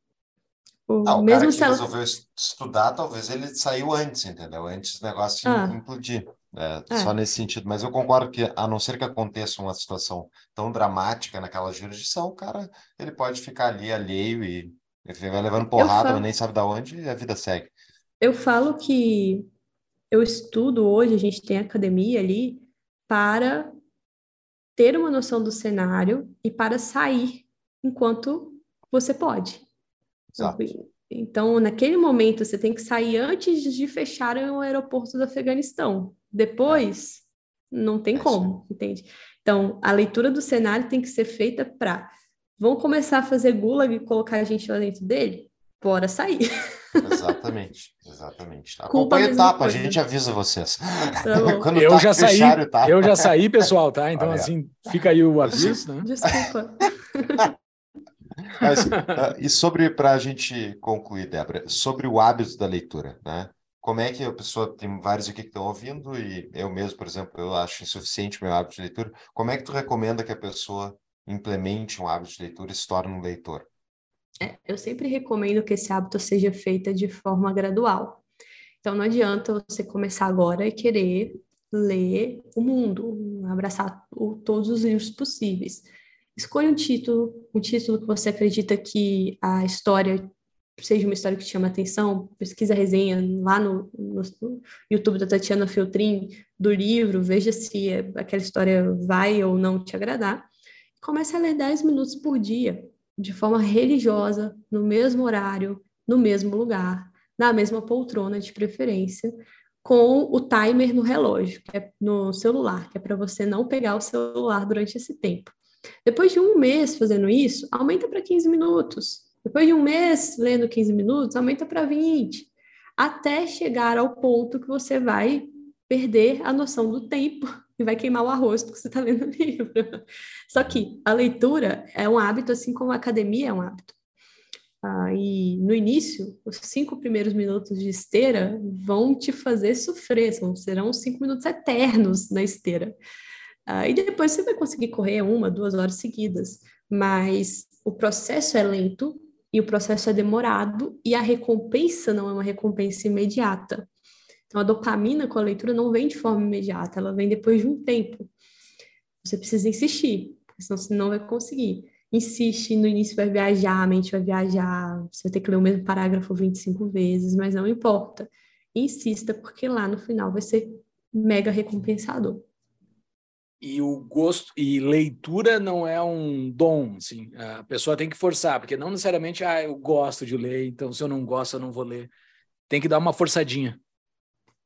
O, não, mesmo o cara que ela... resolveu estudar, talvez ele saiu antes, entendeu? Antes do negócio ah. implodir. É, é. Só nesse sentido. Mas eu concordo que, a não ser que aconteça uma situação tão dramática naquela jurisdição, o cara ele pode ficar ali alheio e ele vai levando porrada, falo... nem sabe de onde, e a vida segue. Eu falo que eu estudo hoje, a gente tem academia ali, para ter uma noção do cenário e para sair enquanto você pode. Exato. Então, naquele momento, você tem que sair antes de fecharem o aeroporto do Afeganistão. Depois, não tem é como, entende? Então, a leitura do cenário tem que ser feita para. Vão começar a fazer gulag e colocar a gente lá dentro dele? Bora sair. Exatamente, exatamente. [LAUGHS] Acompanha a etapa, coisa. a gente avisa vocês. Tá [LAUGHS] Quando eu tá já saí, eu já saí, pessoal, tá? Então, Olha. assim, fica aí o aviso, né? Desculpa. Mas, uh, e sobre, para a gente concluir, Débora, sobre o hábito da leitura, né? Como é que a pessoa, tem vários aqui que estão ouvindo, e eu mesmo, por exemplo, eu acho insuficiente meu hábito de leitura. Como é que tu recomenda que a pessoa implemente um hábito de leitura e se torne um leitor? É, eu sempre recomendo que esse hábito seja feito de forma gradual. Então, não adianta você começar agora e querer ler o mundo, abraçar o, todos os livros possíveis. Escolha um título, um título que você acredita que a história seja uma história que te chama atenção, pesquisa a resenha lá no, no, YouTube da Tatiana Filtrin do livro, veja se aquela história vai ou não te agradar. Comece a ler 10 minutos por dia, de forma religiosa, no mesmo horário, no mesmo lugar, na mesma poltrona de preferência, com o timer no relógio, é no celular, que é para você não pegar o celular durante esse tempo. Depois de um mês fazendo isso, aumenta para 15 minutos. Depois de um mês lendo 15 minutos, aumenta para 20, até chegar ao ponto que você vai perder a noção do tempo e vai queimar o arroz que você está lendo livro. Só que a leitura é um hábito, assim como a academia é um hábito. Ah, e no início, os cinco primeiros minutos de esteira vão te fazer sofrer, são, serão cinco minutos eternos na esteira. Uh, e depois você vai conseguir correr uma, duas horas seguidas, mas o processo é lento e o processo é demorado e a recompensa não é uma recompensa imediata. Então, a dopamina com a leitura não vem de forma imediata, ela vem depois de um tempo. Você precisa insistir, senão você não vai conseguir. Insiste, no início vai viajar, a mente vai viajar, você vai ter que ler o mesmo parágrafo 25 vezes, mas não importa. Insista, porque lá no final vai ser mega recompensador e o gosto e leitura não é um dom, assim, a pessoa tem que forçar, porque não necessariamente ah, eu gosto de ler, então se eu não gosto eu não vou ler. Tem que dar uma forçadinha.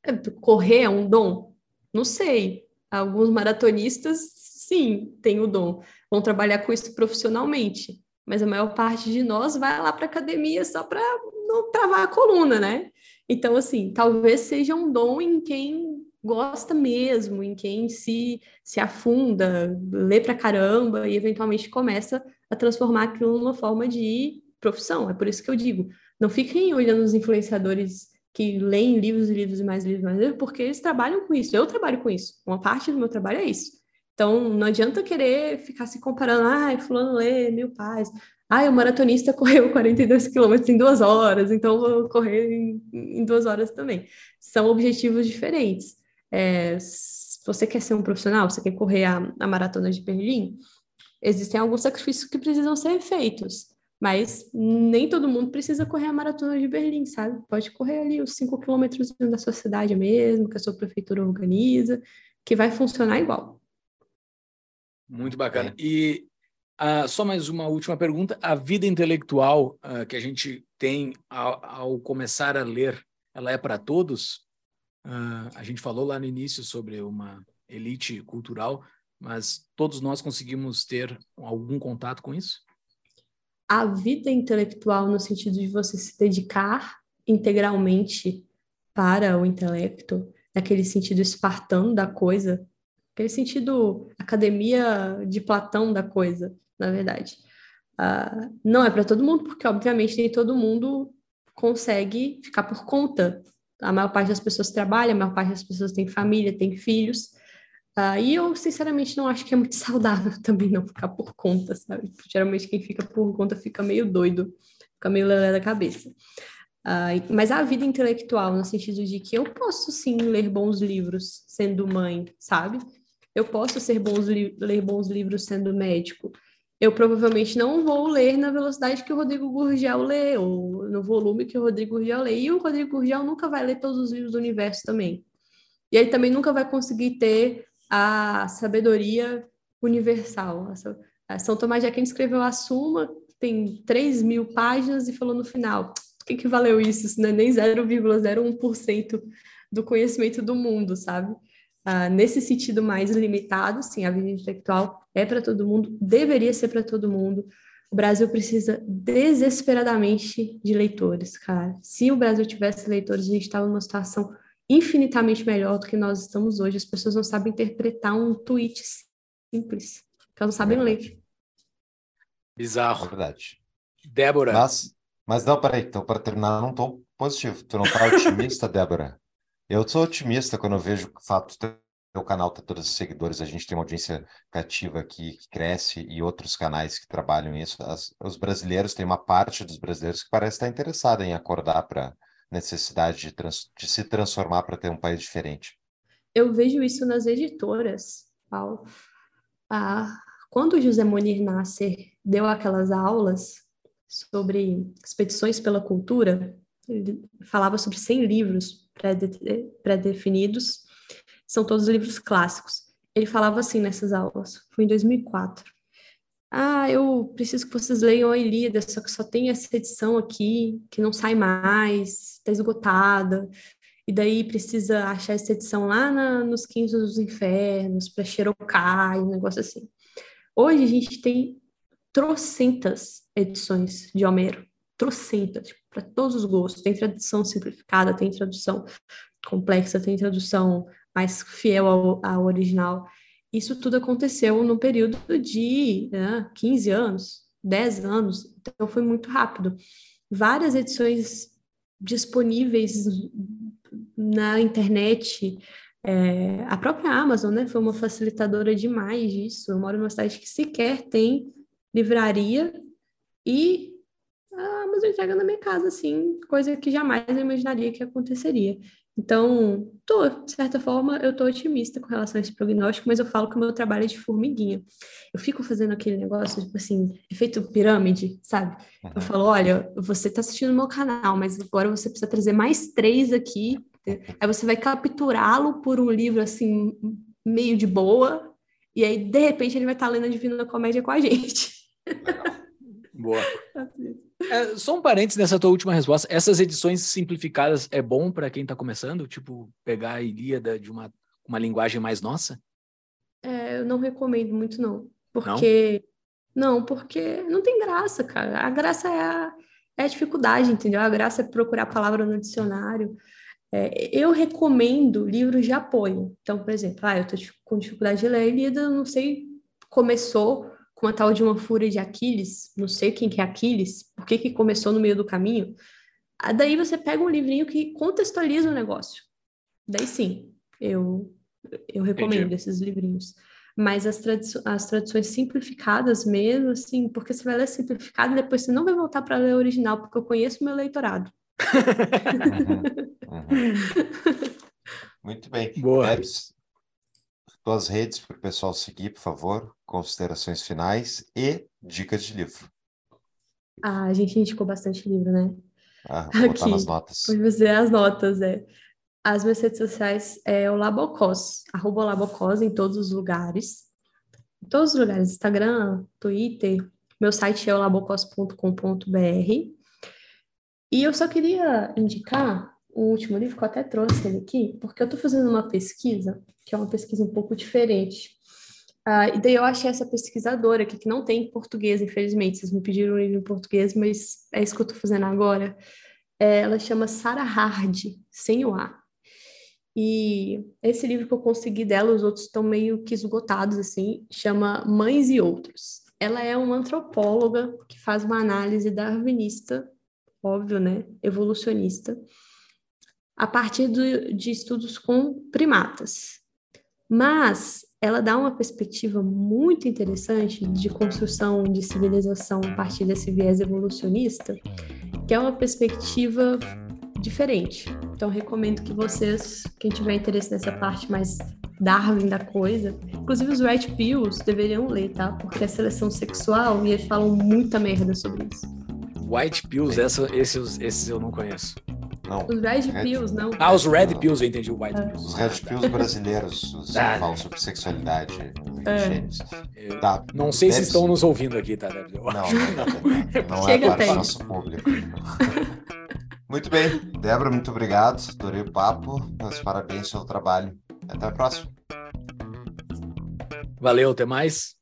É, correr é um dom? Não sei. Alguns maratonistas, sim, têm o dom. Vão trabalhar com isso profissionalmente. Mas a maior parte de nós vai lá para academia só para não travar a coluna, né? Então, assim, talvez seja um dom em quem gosta mesmo, em quem se, se afunda, lê pra caramba e eventualmente começa a transformar aquilo numa forma de profissão. É por isso que eu digo, não fiquem olhando os influenciadores que leem livros e livros e mais livros, mais livros, porque eles trabalham com isso. Eu trabalho com isso. Uma parte do meu trabalho é isso. Então, não adianta querer ficar se comparando, ah, fulano lê mil pais. Ah, o maratonista [LAUGHS] correu 42 quilômetros em duas horas, então vou correr em, em duas horas também. São objetivos diferentes. É, se você quer ser um profissional, você quer correr a, a maratona de Berlim, existem alguns sacrifícios que precisam ser feitos. Mas nem todo mundo precisa correr a maratona de Berlim, sabe? Pode correr ali os 5 quilômetros da sua cidade mesmo, que a sua prefeitura organiza, que vai funcionar igual. Muito bacana. E uh, só mais uma última pergunta. A vida intelectual uh, que a gente tem ao, ao começar a ler, ela é para todos? Uh, a gente falou lá no início sobre uma elite cultural, mas todos nós conseguimos ter algum contato com isso? A vida intelectual, no sentido de você se dedicar integralmente para o intelecto, naquele sentido espartano da coisa, aquele sentido academia de Platão da coisa, na verdade. Uh, não é para todo mundo, porque obviamente nem todo mundo consegue ficar por conta a maior parte das pessoas trabalha, a maior parte das pessoas tem família, tem filhos. Uh, e eu, sinceramente, não acho que é muito [LAUGHS] saudável também não ficar por conta, sabe? Geralmente quem fica por conta fica meio doido, fica meio lelé da cabeça. Uh, mas a vida intelectual, no sentido de que eu posso sim ler bons livros sendo mãe, sabe? Eu posso ser bons ler bons livros sendo médico eu provavelmente não vou ler na velocidade que o Rodrigo Gurgel lê, ou no volume que o Rodrigo Gurgel lê. E o Rodrigo Gurgel nunca vai ler todos os livros do universo também. E ele também nunca vai conseguir ter a sabedoria universal. São Tomás de Aquino escreveu a Suma, tem 3 mil páginas, e falou no final: o que, que valeu isso? Isso não é nem 0,01% do conhecimento do mundo, sabe? Uh, nesse sentido mais limitado, sim, a vida intelectual é para todo mundo, deveria ser para todo mundo. O Brasil precisa desesperadamente de leitores, cara. Se o Brasil tivesse leitores, a gente estava numa situação infinitamente melhor do que nós estamos hoje. As pessoas não sabem interpretar um tweet simples, porque elas não sabem ler. Bizarro. É verdade. Débora. Mas, mas não, peraí, então, para terminar, não estou positivo. Tu não está otimista, [LAUGHS] Débora? Eu sou otimista quando eu vejo o fato do teu canal ter todos os seguidores, a gente tem uma audiência cativa aqui que cresce e outros canais que trabalham isso. As, os brasileiros, tem uma parte dos brasileiros que parece estar interessada em acordar para necessidade de, trans, de se transformar para ter um país diferente. Eu vejo isso nas editoras, Paulo. Ah, quando José Monir Nasser deu aquelas aulas sobre expedições pela cultura, ele falava sobre 100 livros pré-definidos, são todos livros clássicos. Ele falava assim nessas aulas, foi em 2004. Ah, eu preciso que vocês leiam a Ilíada, só que só tem essa edição aqui, que não sai mais, está esgotada, e daí precisa achar essa edição lá na, nos Quintos dos Infernos, para Cherokee, um negócio assim. Hoje a gente tem trocentas edições de Homero, trocentas, tipo, para todos os gostos. Tem tradução simplificada, tem tradução complexa, tem tradução mais fiel ao, ao original. Isso tudo aconteceu no período de né, 15 anos, 10 anos, então foi muito rápido. Várias edições disponíveis na internet, é, a própria Amazon, né, foi uma facilitadora demais disso. Eu moro numa cidade que sequer tem livraria e a Amazon entrega na minha casa, assim, coisa que jamais eu imaginaria que aconteceria. Então, tô, de certa forma, eu tô otimista com relação a esse prognóstico, mas eu falo que o meu trabalho é de formiguinha. Eu fico fazendo aquele negócio, tipo assim, efeito pirâmide, sabe? Eu falo, olha, você tá assistindo o meu canal, mas agora você precisa trazer mais três aqui. Aí você vai capturá-lo por um livro, assim, meio de boa, e aí, de repente, ele vai estar tá lendo a Divina Comédia com a gente. Boa. [LAUGHS] É, só um parênteses nessa tua última resposta. Essas edições simplificadas é bom para quem está começando? Tipo, pegar a Ilíada de uma, uma linguagem mais nossa? É, eu não recomendo muito, não. Porque. Não? não, porque não tem graça, cara. A graça é a, é a dificuldade, entendeu? A graça é procurar a palavra no dicionário. É, eu recomendo livros de apoio. Então, por exemplo, ah, eu estou com dificuldade de ler a Ilíada, não sei, começou com a tal de uma fúria de Aquiles, não sei quem que é Aquiles, por que que começou no meio do caminho. Ah, daí você pega um livrinho que contextualiza o negócio. Daí sim, eu, eu recomendo Entendi. esses livrinhos. Mas as, tradu as traduções simplificadas mesmo, assim, porque você vai ler simplificado e depois você não vai voltar para ler original, porque eu conheço meu leitorado. uhum, uhum. [LAUGHS] Muito bem. Boa. Debs, tuas redes para o pessoal seguir, por favor, considerações finais e dicas de livro. Ah, a gente indicou bastante livro, né? Ah, [LAUGHS] vou botar Aqui, nas notas. Vou fazer as notas, é. As minhas redes sociais é o Labocos, arroba Labocos em todos os lugares. Em todos os lugares, Instagram, Twitter, meu site é o labocos.com.br. E eu só queria indicar o último livro, que eu até trouxe ele aqui, porque eu estou fazendo uma pesquisa, que é uma pesquisa um pouco diferente. Uh, e daí eu achei essa pesquisadora aqui, que não tem em português, infelizmente. Vocês me pediram um livro em português, mas é isso que eu estou fazendo agora. É, ela chama Sarah Hard, sem o A. E esse livro que eu consegui dela, os outros estão meio que esgotados, assim, chama Mães e Outros. Ela é uma antropóloga que faz uma análise darwinista, óbvio, né, evolucionista, a partir do, de estudos com primatas. Mas ela dá uma perspectiva muito interessante de construção de civilização a partir desse viés evolucionista, que é uma perspectiva diferente. Então, recomendo que vocês, quem tiver interesse nessa parte mais Darwin da coisa, inclusive os Red Pills deveriam ler, tá? Porque é seleção sexual e eles falam muita merda sobre isso. White Pills, essa, esses, esses eu não conheço. Não. Os Red, Red Pills, não. Ah, os Red não. Pills, eu entendi o White é. Pills. Os Red Pills brasileiros os ah, falam sobre sexualidade é. Tá. Não sei Deve... se estão nos ouvindo aqui, tá? Deve... Não, não, não, não é para o nosso público. muito bem. Débora, muito obrigado. Adorei o papo. Meus parabéns pelo trabalho. Até a próxima. Valeu, até mais.